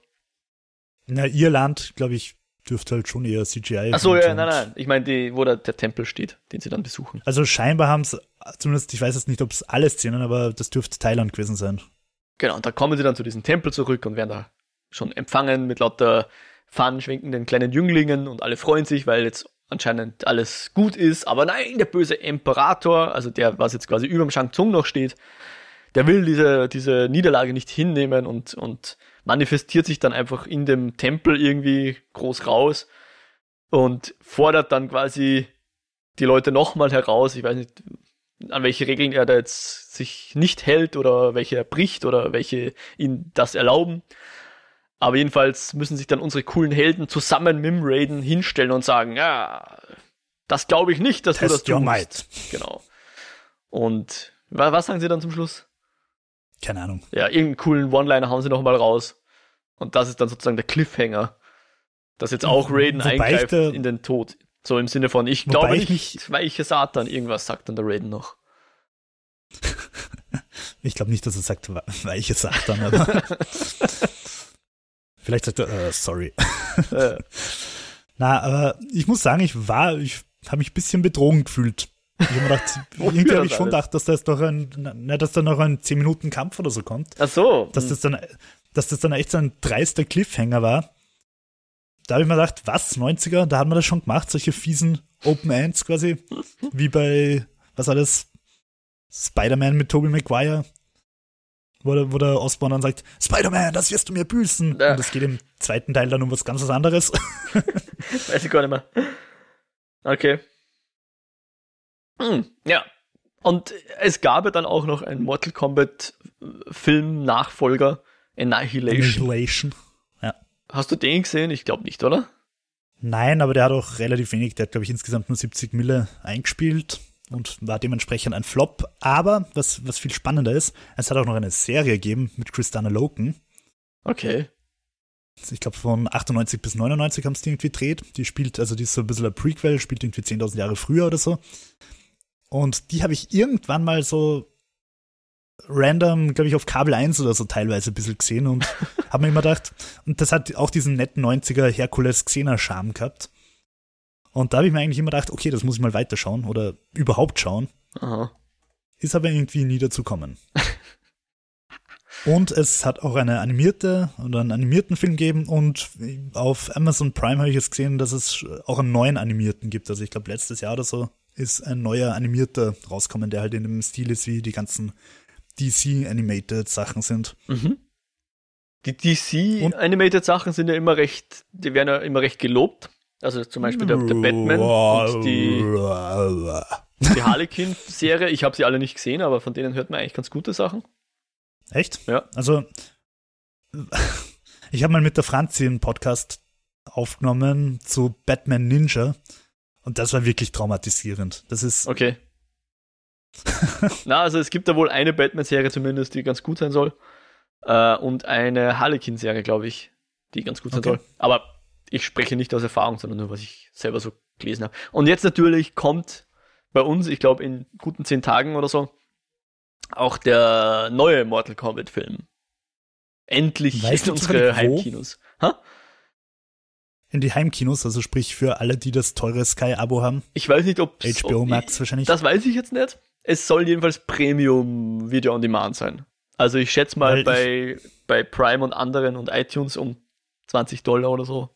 Na, ihr Land, glaube ich, dürfte halt schon eher CGI. Achso, ja, nein, nein. Ich meine, wo der, der Tempel steht, den sie dann besuchen. Also scheinbar haben es, zumindest, ich weiß jetzt nicht, ob es alle Szenen, aber das dürfte Thailand gewesen sein. Genau, und da kommen sie dann zu diesem Tempel zurück und werden da schon empfangen mit lauter fahnenschwenkenden kleinen Jünglingen und alle freuen sich, weil jetzt anscheinend alles gut ist. Aber nein, der böse Imperator, also der, was jetzt quasi über dem Shang Tsung noch steht, der will diese, diese Niederlage nicht hinnehmen und, und manifestiert sich dann einfach in dem Tempel irgendwie groß raus und fordert dann quasi die Leute nochmal heraus. Ich weiß nicht, an welche Regeln er da jetzt sich nicht hält oder welche er bricht oder welche ihn das erlauben. Aber jedenfalls müssen sich dann unsere coolen Helden zusammen mit dem Raiden hinstellen und sagen, ja, das glaube ich nicht, dass Test du das tust. Might. Genau. Und was sagen sie dann zum Schluss? Keine Ahnung. Ja, irgendeinen coolen One-Liner hauen sie nochmal raus. Und das ist dann sozusagen der Cliffhanger. Dass jetzt auch Raiden Wobei eingreift da, in den Tod. So im Sinne von, ich glaube ich nicht, mich, weiche Satan, irgendwas sagt dann der Raiden noch. ich glaube nicht, dass er sagt, weiche Satan, aber vielleicht sagt er, uh, sorry. Na, aber ich muss sagen, ich war, ich habe mich ein bisschen betrogen gefühlt. Ich habe mir gedacht, irgendwie habe ich schon gedacht, dass das doch ein, ne, dass da noch ein 10 Minuten Kampf oder so kommt. Ach so. Dass das dann, dass das dann echt so ein dreister Cliffhanger war. Da habe ich mir gedacht, was, 90er, da hat man das schon gemacht, solche fiesen Open Ends quasi, wie bei, was war das, Spider-Man mit Tobey Maguire, wo der, wo der Osborn dann sagt, Spider-Man, das wirst du mir büßen. Ja. Und es geht im zweiten Teil dann um was ganz anderes. Weiß ich gar nicht mehr. Okay. Hm, ja. Und es gab ja dann auch noch einen Mortal Kombat Film-Nachfolger, Annihilation. Annihilation, ja. Hast du den gesehen? Ich glaube nicht, oder? Nein, aber der hat auch relativ wenig, der hat, glaube ich, insgesamt nur 70 Mille eingespielt und war dementsprechend ein Flop. Aber was, was viel spannender ist, es hat auch noch eine Serie gegeben mit Christana Loken. Okay. Ich glaube, von 98 bis 99 haben sie die irgendwie gedreht. Die spielt, also die ist so ein bisschen ein Prequel, spielt irgendwie 10.000 Jahre früher oder so. Und die habe ich irgendwann mal so random, glaube ich, auf Kabel 1 oder so teilweise ein bisschen gesehen und habe mir immer gedacht, und das hat auch diesen netten 90er Herkules Xena Charme gehabt. Und da habe ich mir eigentlich immer gedacht, okay, das muss ich mal weiterschauen oder überhaupt schauen. Aha. Ist aber irgendwie nie dazu kommen. und es hat auch eine animierte oder einen animierten Film gegeben und auf Amazon Prime habe ich jetzt gesehen, dass es auch einen neuen animierten gibt. Also ich glaube letztes Jahr oder so ist ein neuer animierter rauskommen, der halt in dem Stil ist wie die ganzen DC-Animated Sachen sind. Mhm. Die DC-Animated Sachen sind ja immer recht, die werden ja immer recht gelobt. Also zum Beispiel der, der Batman und die, die Harlequin-Serie. Ich habe sie alle nicht gesehen, aber von denen hört man eigentlich ganz gute Sachen. Echt? Ja. Also, ich habe mal mit der Franzi einen Podcast aufgenommen zu Batman Ninja und das war wirklich traumatisierend. Das ist. Okay. Na, also es gibt da wohl eine Batman-Serie zumindest, die ganz gut sein soll. Äh, und eine Harlequin-Serie, glaube ich, die ganz gut sein okay. soll. Aber ich spreche nicht aus Erfahrung, sondern nur, was ich selber so gelesen habe. Und jetzt natürlich kommt bei uns, ich glaube in guten zehn Tagen oder so, auch der neue Mortal Kombat-Film. Endlich weißt in unsere Heimkinos. Ha? In die Heimkinos, also sprich für alle, die das teure Sky-Abo haben. Ich weiß nicht, ob HBO Max wahrscheinlich. Das weiß ich jetzt nicht. Es soll jedenfalls Premium Video on Demand sein. Also ich schätze mal bei, bei Prime und anderen und iTunes um 20 Dollar oder so.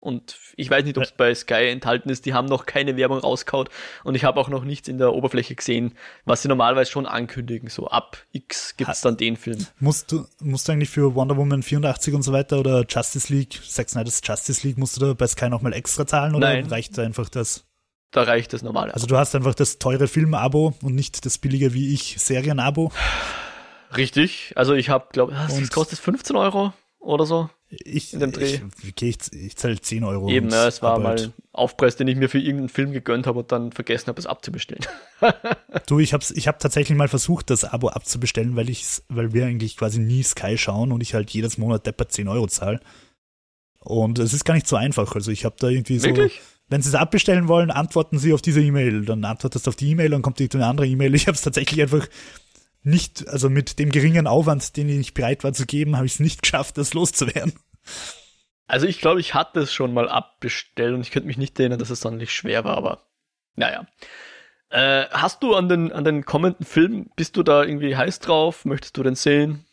Und ich weiß nicht, ob es bei Sky enthalten ist. Die haben noch keine Werbung rauskaut. Und ich habe auch noch nichts in der Oberfläche gesehen, was sie normalerweise schon ankündigen. So ab X gibt es dann den Film. Musst du, musst du eigentlich für Wonder Woman 84 und so weiter oder Justice League, Zack Snyder's Justice League, musst du da bei Sky nochmal extra zahlen oder Nein. reicht da einfach das? Da reicht das normale. Also du hast einfach das teure Film-Abo und nicht das billige wie ich Serien-Abo. Richtig. Also ich habe, glaube ich, das kostet 15 Euro oder so. Ich, in dem Dreh. ich, okay, ich, ich zahle 10 Euro. Eben, ja, es war aber mal Aufpreis, den ich mir für irgendeinen Film gegönnt habe und dann vergessen habe, es abzubestellen. Du, ich hab's, ich hab tatsächlich mal versucht, das Abo abzubestellen, weil ich's, weil wir eigentlich quasi nie Sky schauen und ich halt jedes Monat deppert 10 Euro zahle. Und es ist gar nicht so einfach. Also ich habe da irgendwie so, Wirklich? wenn sie es abbestellen wollen, antworten sie auf diese E-Mail. Dann antwortest du auf die E-Mail, dann kommt die eine andere E-Mail. Ich habe es tatsächlich einfach nicht, also mit dem geringen Aufwand, den ich bereit war zu geben, habe ich es nicht geschafft, das loszuwerden. Also ich glaube, ich hatte es schon mal abbestellt und ich könnte mich nicht erinnern, dass es sonderlich schwer war, aber naja. Äh, hast du an den, an den kommenden Film, bist du da irgendwie heiß drauf? Möchtest du den sehen?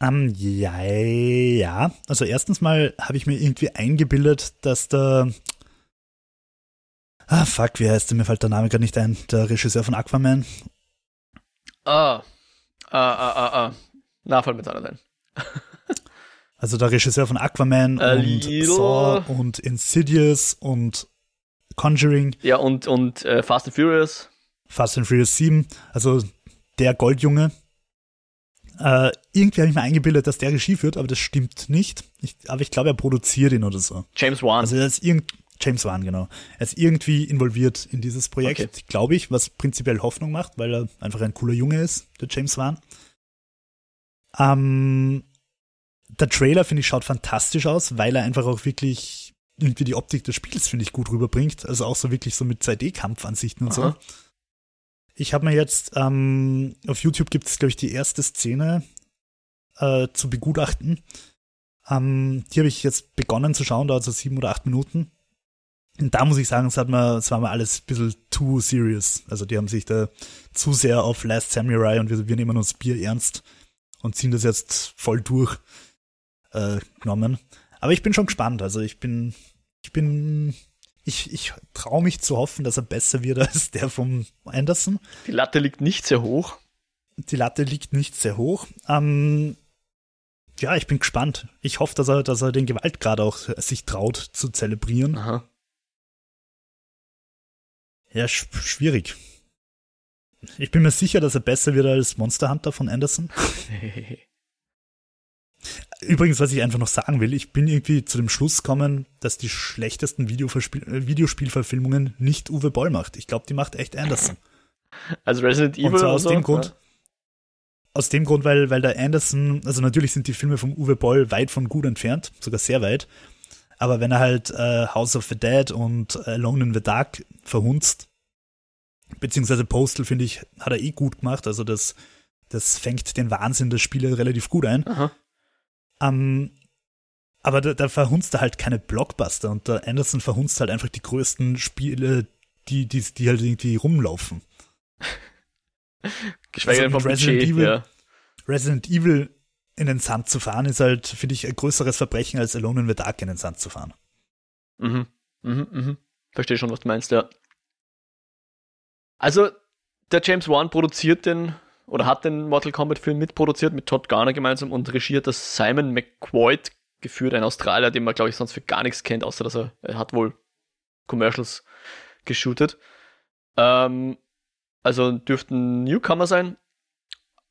Ähm, ja, ja. Also erstens mal habe ich mir irgendwie eingebildet, dass der Ah, fuck, wie heißt der? Mir fällt der Name gerade nicht ein. Der Regisseur von Aquaman. Ah, ah, ah, ah, ah. Na, fällt mir jetzt einer ein. Also der Regisseur von Aquaman Äh, und Lilo. Saw und Insidious und Conjuring, Ja, und, und äh, Fast and Furious. Fast and Furious 7. Also der Goldjunge. Äh, irgendwie habe ich mir eingebildet, dass der Regie führt, aber das stimmt nicht. Ich, aber ich glaube, er produziert ihn oder so. James Wan. Also er ist irgend James Wan, genau. Er ist irgendwie involviert in dieses Projekt, Okay. glaube ich, was prinzipiell Hoffnung macht, weil er einfach ein cooler Junge ist, der James Wan. Ähm, der Trailer, finde ich, schaut fantastisch aus, weil er einfach auch wirklich irgendwie die Optik des Spiels, finde ich, gut rüberbringt. Also auch so wirklich so mit 2D-Kampfansichten und so. Aha. Ich habe mir jetzt, ähm, auf YouTube gibt es, glaube ich, die erste Szene äh, zu begutachten. Ähm, die habe ich jetzt begonnen zu schauen, dauert so sieben oder acht Minuten. Und da muss ich sagen, es hat mir, es war mir alles ein bisschen too serious. Also die haben sich da zu sehr auf Last Samurai und wir, wir nehmen uns Bier ernst und ziehen das jetzt voll durch äh, genommen. Aber ich bin schon gespannt. Also ich bin, ich bin, ich, ich traue mich zu hoffen, dass er besser wird als der vom Anderson. Die Latte liegt nicht sehr hoch. Die Latte liegt nicht sehr hoch. Ähm, ja, ich bin gespannt. Ich hoffe, dass er, dass er den Gewaltgrad auch sich traut zu zelebrieren. Aha. Ja, sch schwierig. Ich bin mir sicher, dass er besser wird als Monster Hunter von Anderson. Übrigens, was ich einfach noch sagen will, ich bin irgendwie zu dem Schluss gekommen, dass die schlechtesten äh, Videospielverfilmungen nicht Uwe Boll macht. Ich glaube, die macht echt Anderson. Also Resident Evil Und zwar oder aus so, dem Grund, ja? aus dem Grund, weil, weil der Anderson, also natürlich sind die Filme vom Uwe Boll weit von gut entfernt, sogar sehr weit. Aber wenn er halt äh, House of the Dead und Alone in the Dark verhunzt, beziehungsweise Postal, finde ich, hat er eh gut gemacht. Also das, das fängt den Wahnsinn der Spiele relativ gut ein. Ähm, aber da, da verhunzt er halt keine Blockbuster und der Anderson verhunzt halt einfach die größten Spiele, die, die, die halt irgendwie rumlaufen. Geschweige denn Also vom Resident Budget, Evil- ja. Resident Evil in den Sand zu fahren, ist halt, finde ich, ein größeres Verbrechen, als Alone in the Dark in den Sand zu fahren. Mhm. Mhm, mhm. Verstehe schon, was du meinst, ja. Also, der James Wan produziert den, oder hat den Mortal Kombat Film mitproduziert mit Todd Garner gemeinsam und regiert das Simon McQuoid geführt, ein Australier, den man, glaube ich, sonst für gar nichts kennt, außer dass er, er hat wohl Commercials geshootet. Ähm, also dürften Newcomer sein.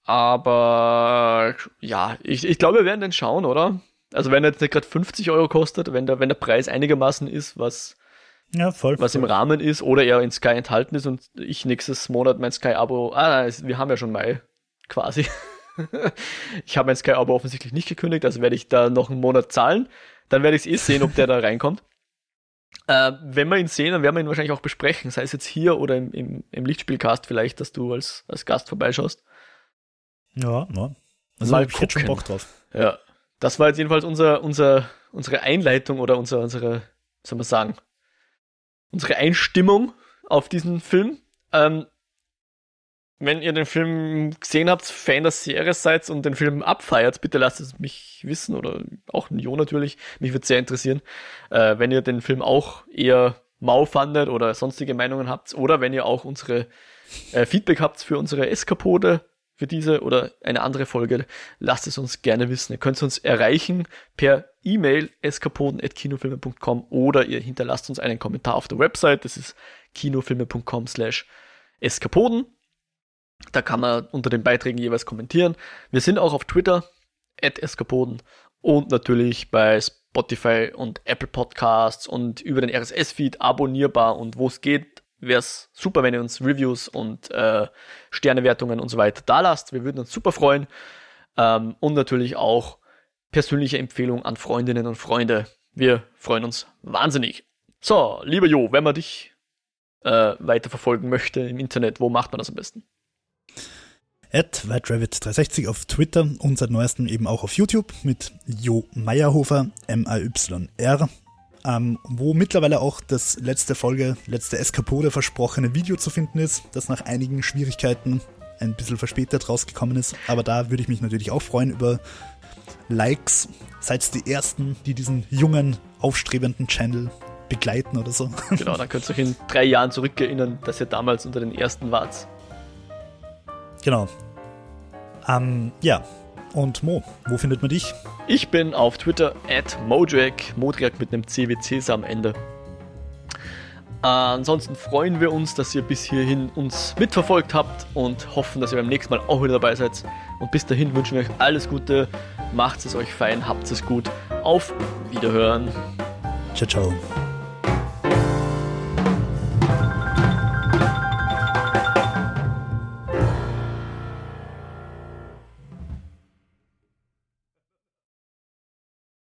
Aber ja, ich, ich glaube, wir werden den schauen, oder? Also wenn er jetzt nicht gerade 50 Euro kostet, wenn der, wenn der Preis einigermaßen ist, was, Ja, voll. was im Rahmen ist, oder er in Sky enthalten ist und ich nächstes Monat mein Sky-Abo, ah, wir haben ja schon Mai, quasi. ich habe mein Sky-Abo offensichtlich nicht gekündigt, also werde ich da noch einen Monat zahlen. Dann werde ich es eh sehen, ob der da reinkommt. Äh, wenn wir ihn sehen, dann werden wir ihn wahrscheinlich auch besprechen, sei es jetzt hier oder im, im, im Lichtspielcast vielleicht, dass du als, als Gast vorbeischaust. Ja, ja. Also Mal ich hätte schon. Bock drauf. Ja, das war jetzt jedenfalls unser, unser, unsere Einleitung oder unsere, unsere, soll man sagen, unsere Einstimmung auf diesen Film. Ähm, wenn ihr den Film gesehen habt, Fan der Serie seid und den Film abfeiert, bitte lasst es mich wissen oder auch Jo natürlich. Mich würde sehr interessieren, äh, wenn ihr den Film auch eher mau fandet oder sonstige Meinungen habt oder wenn ihr auch unsere äh, Feedback habt für unsere Eskapode, für diese oder eine andere Folge, lasst es uns gerne wissen. Ihr könnt uns erreichen per E-Mail eskapoden.kinofilme.com oder ihr hinterlasst uns einen Kommentar auf der Website. Das ist kinofilme.com slash eskapoden. Da kann man unter den Beiträgen jeweils kommentieren. Wir sind auch auf Twitter, at eskapoden und natürlich bei Spotify und Apple Podcasts und über den RSS-Feed abonnierbar und wo es geht, wäre es super, wenn ihr uns Reviews und äh, Sternewertungen und so weiter da lasst. Wir würden uns super freuen. Ähm, und natürlich auch persönliche Empfehlungen an Freundinnen und Freunde. Wir freuen uns wahnsinnig. So, lieber Jo, wenn man dich äh, weiterverfolgen möchte im Internet, wo macht man das am besten? At WhiteRabbit360 auf Twitter und seit neuestem eben auch auf YouTube mit Jo Meyerhofer, M-A-Y-R, ähm, wo mittlerweile auch das letzte Folge, letzte Eskapode versprochene Video zu finden ist, das nach einigen Schwierigkeiten ein bisschen verspätet rausgekommen ist. Aber da würde ich mich natürlich auch freuen über Likes. Seid die Ersten, die diesen jungen, aufstrebenden Channel begleiten oder so. Genau, dann könnt ihr euch in drei Jahren zurückerinnern, dass ihr damals unter den Ersten wart. Genau. Ähm, ja. Und Mo, wo findet man dich? Ich bin auf Twitter at Modriak, Modriak mit einem CWC am Ende. Äh, ansonsten freuen wir uns, dass ihr bis hierhin uns mitverfolgt habt und hoffen, dass ihr beim nächsten Mal auch wieder dabei seid. Und bis dahin wünschen wir euch alles Gute, macht es euch fein, habt es gut. Auf Wiederhören. Ciao, ciao.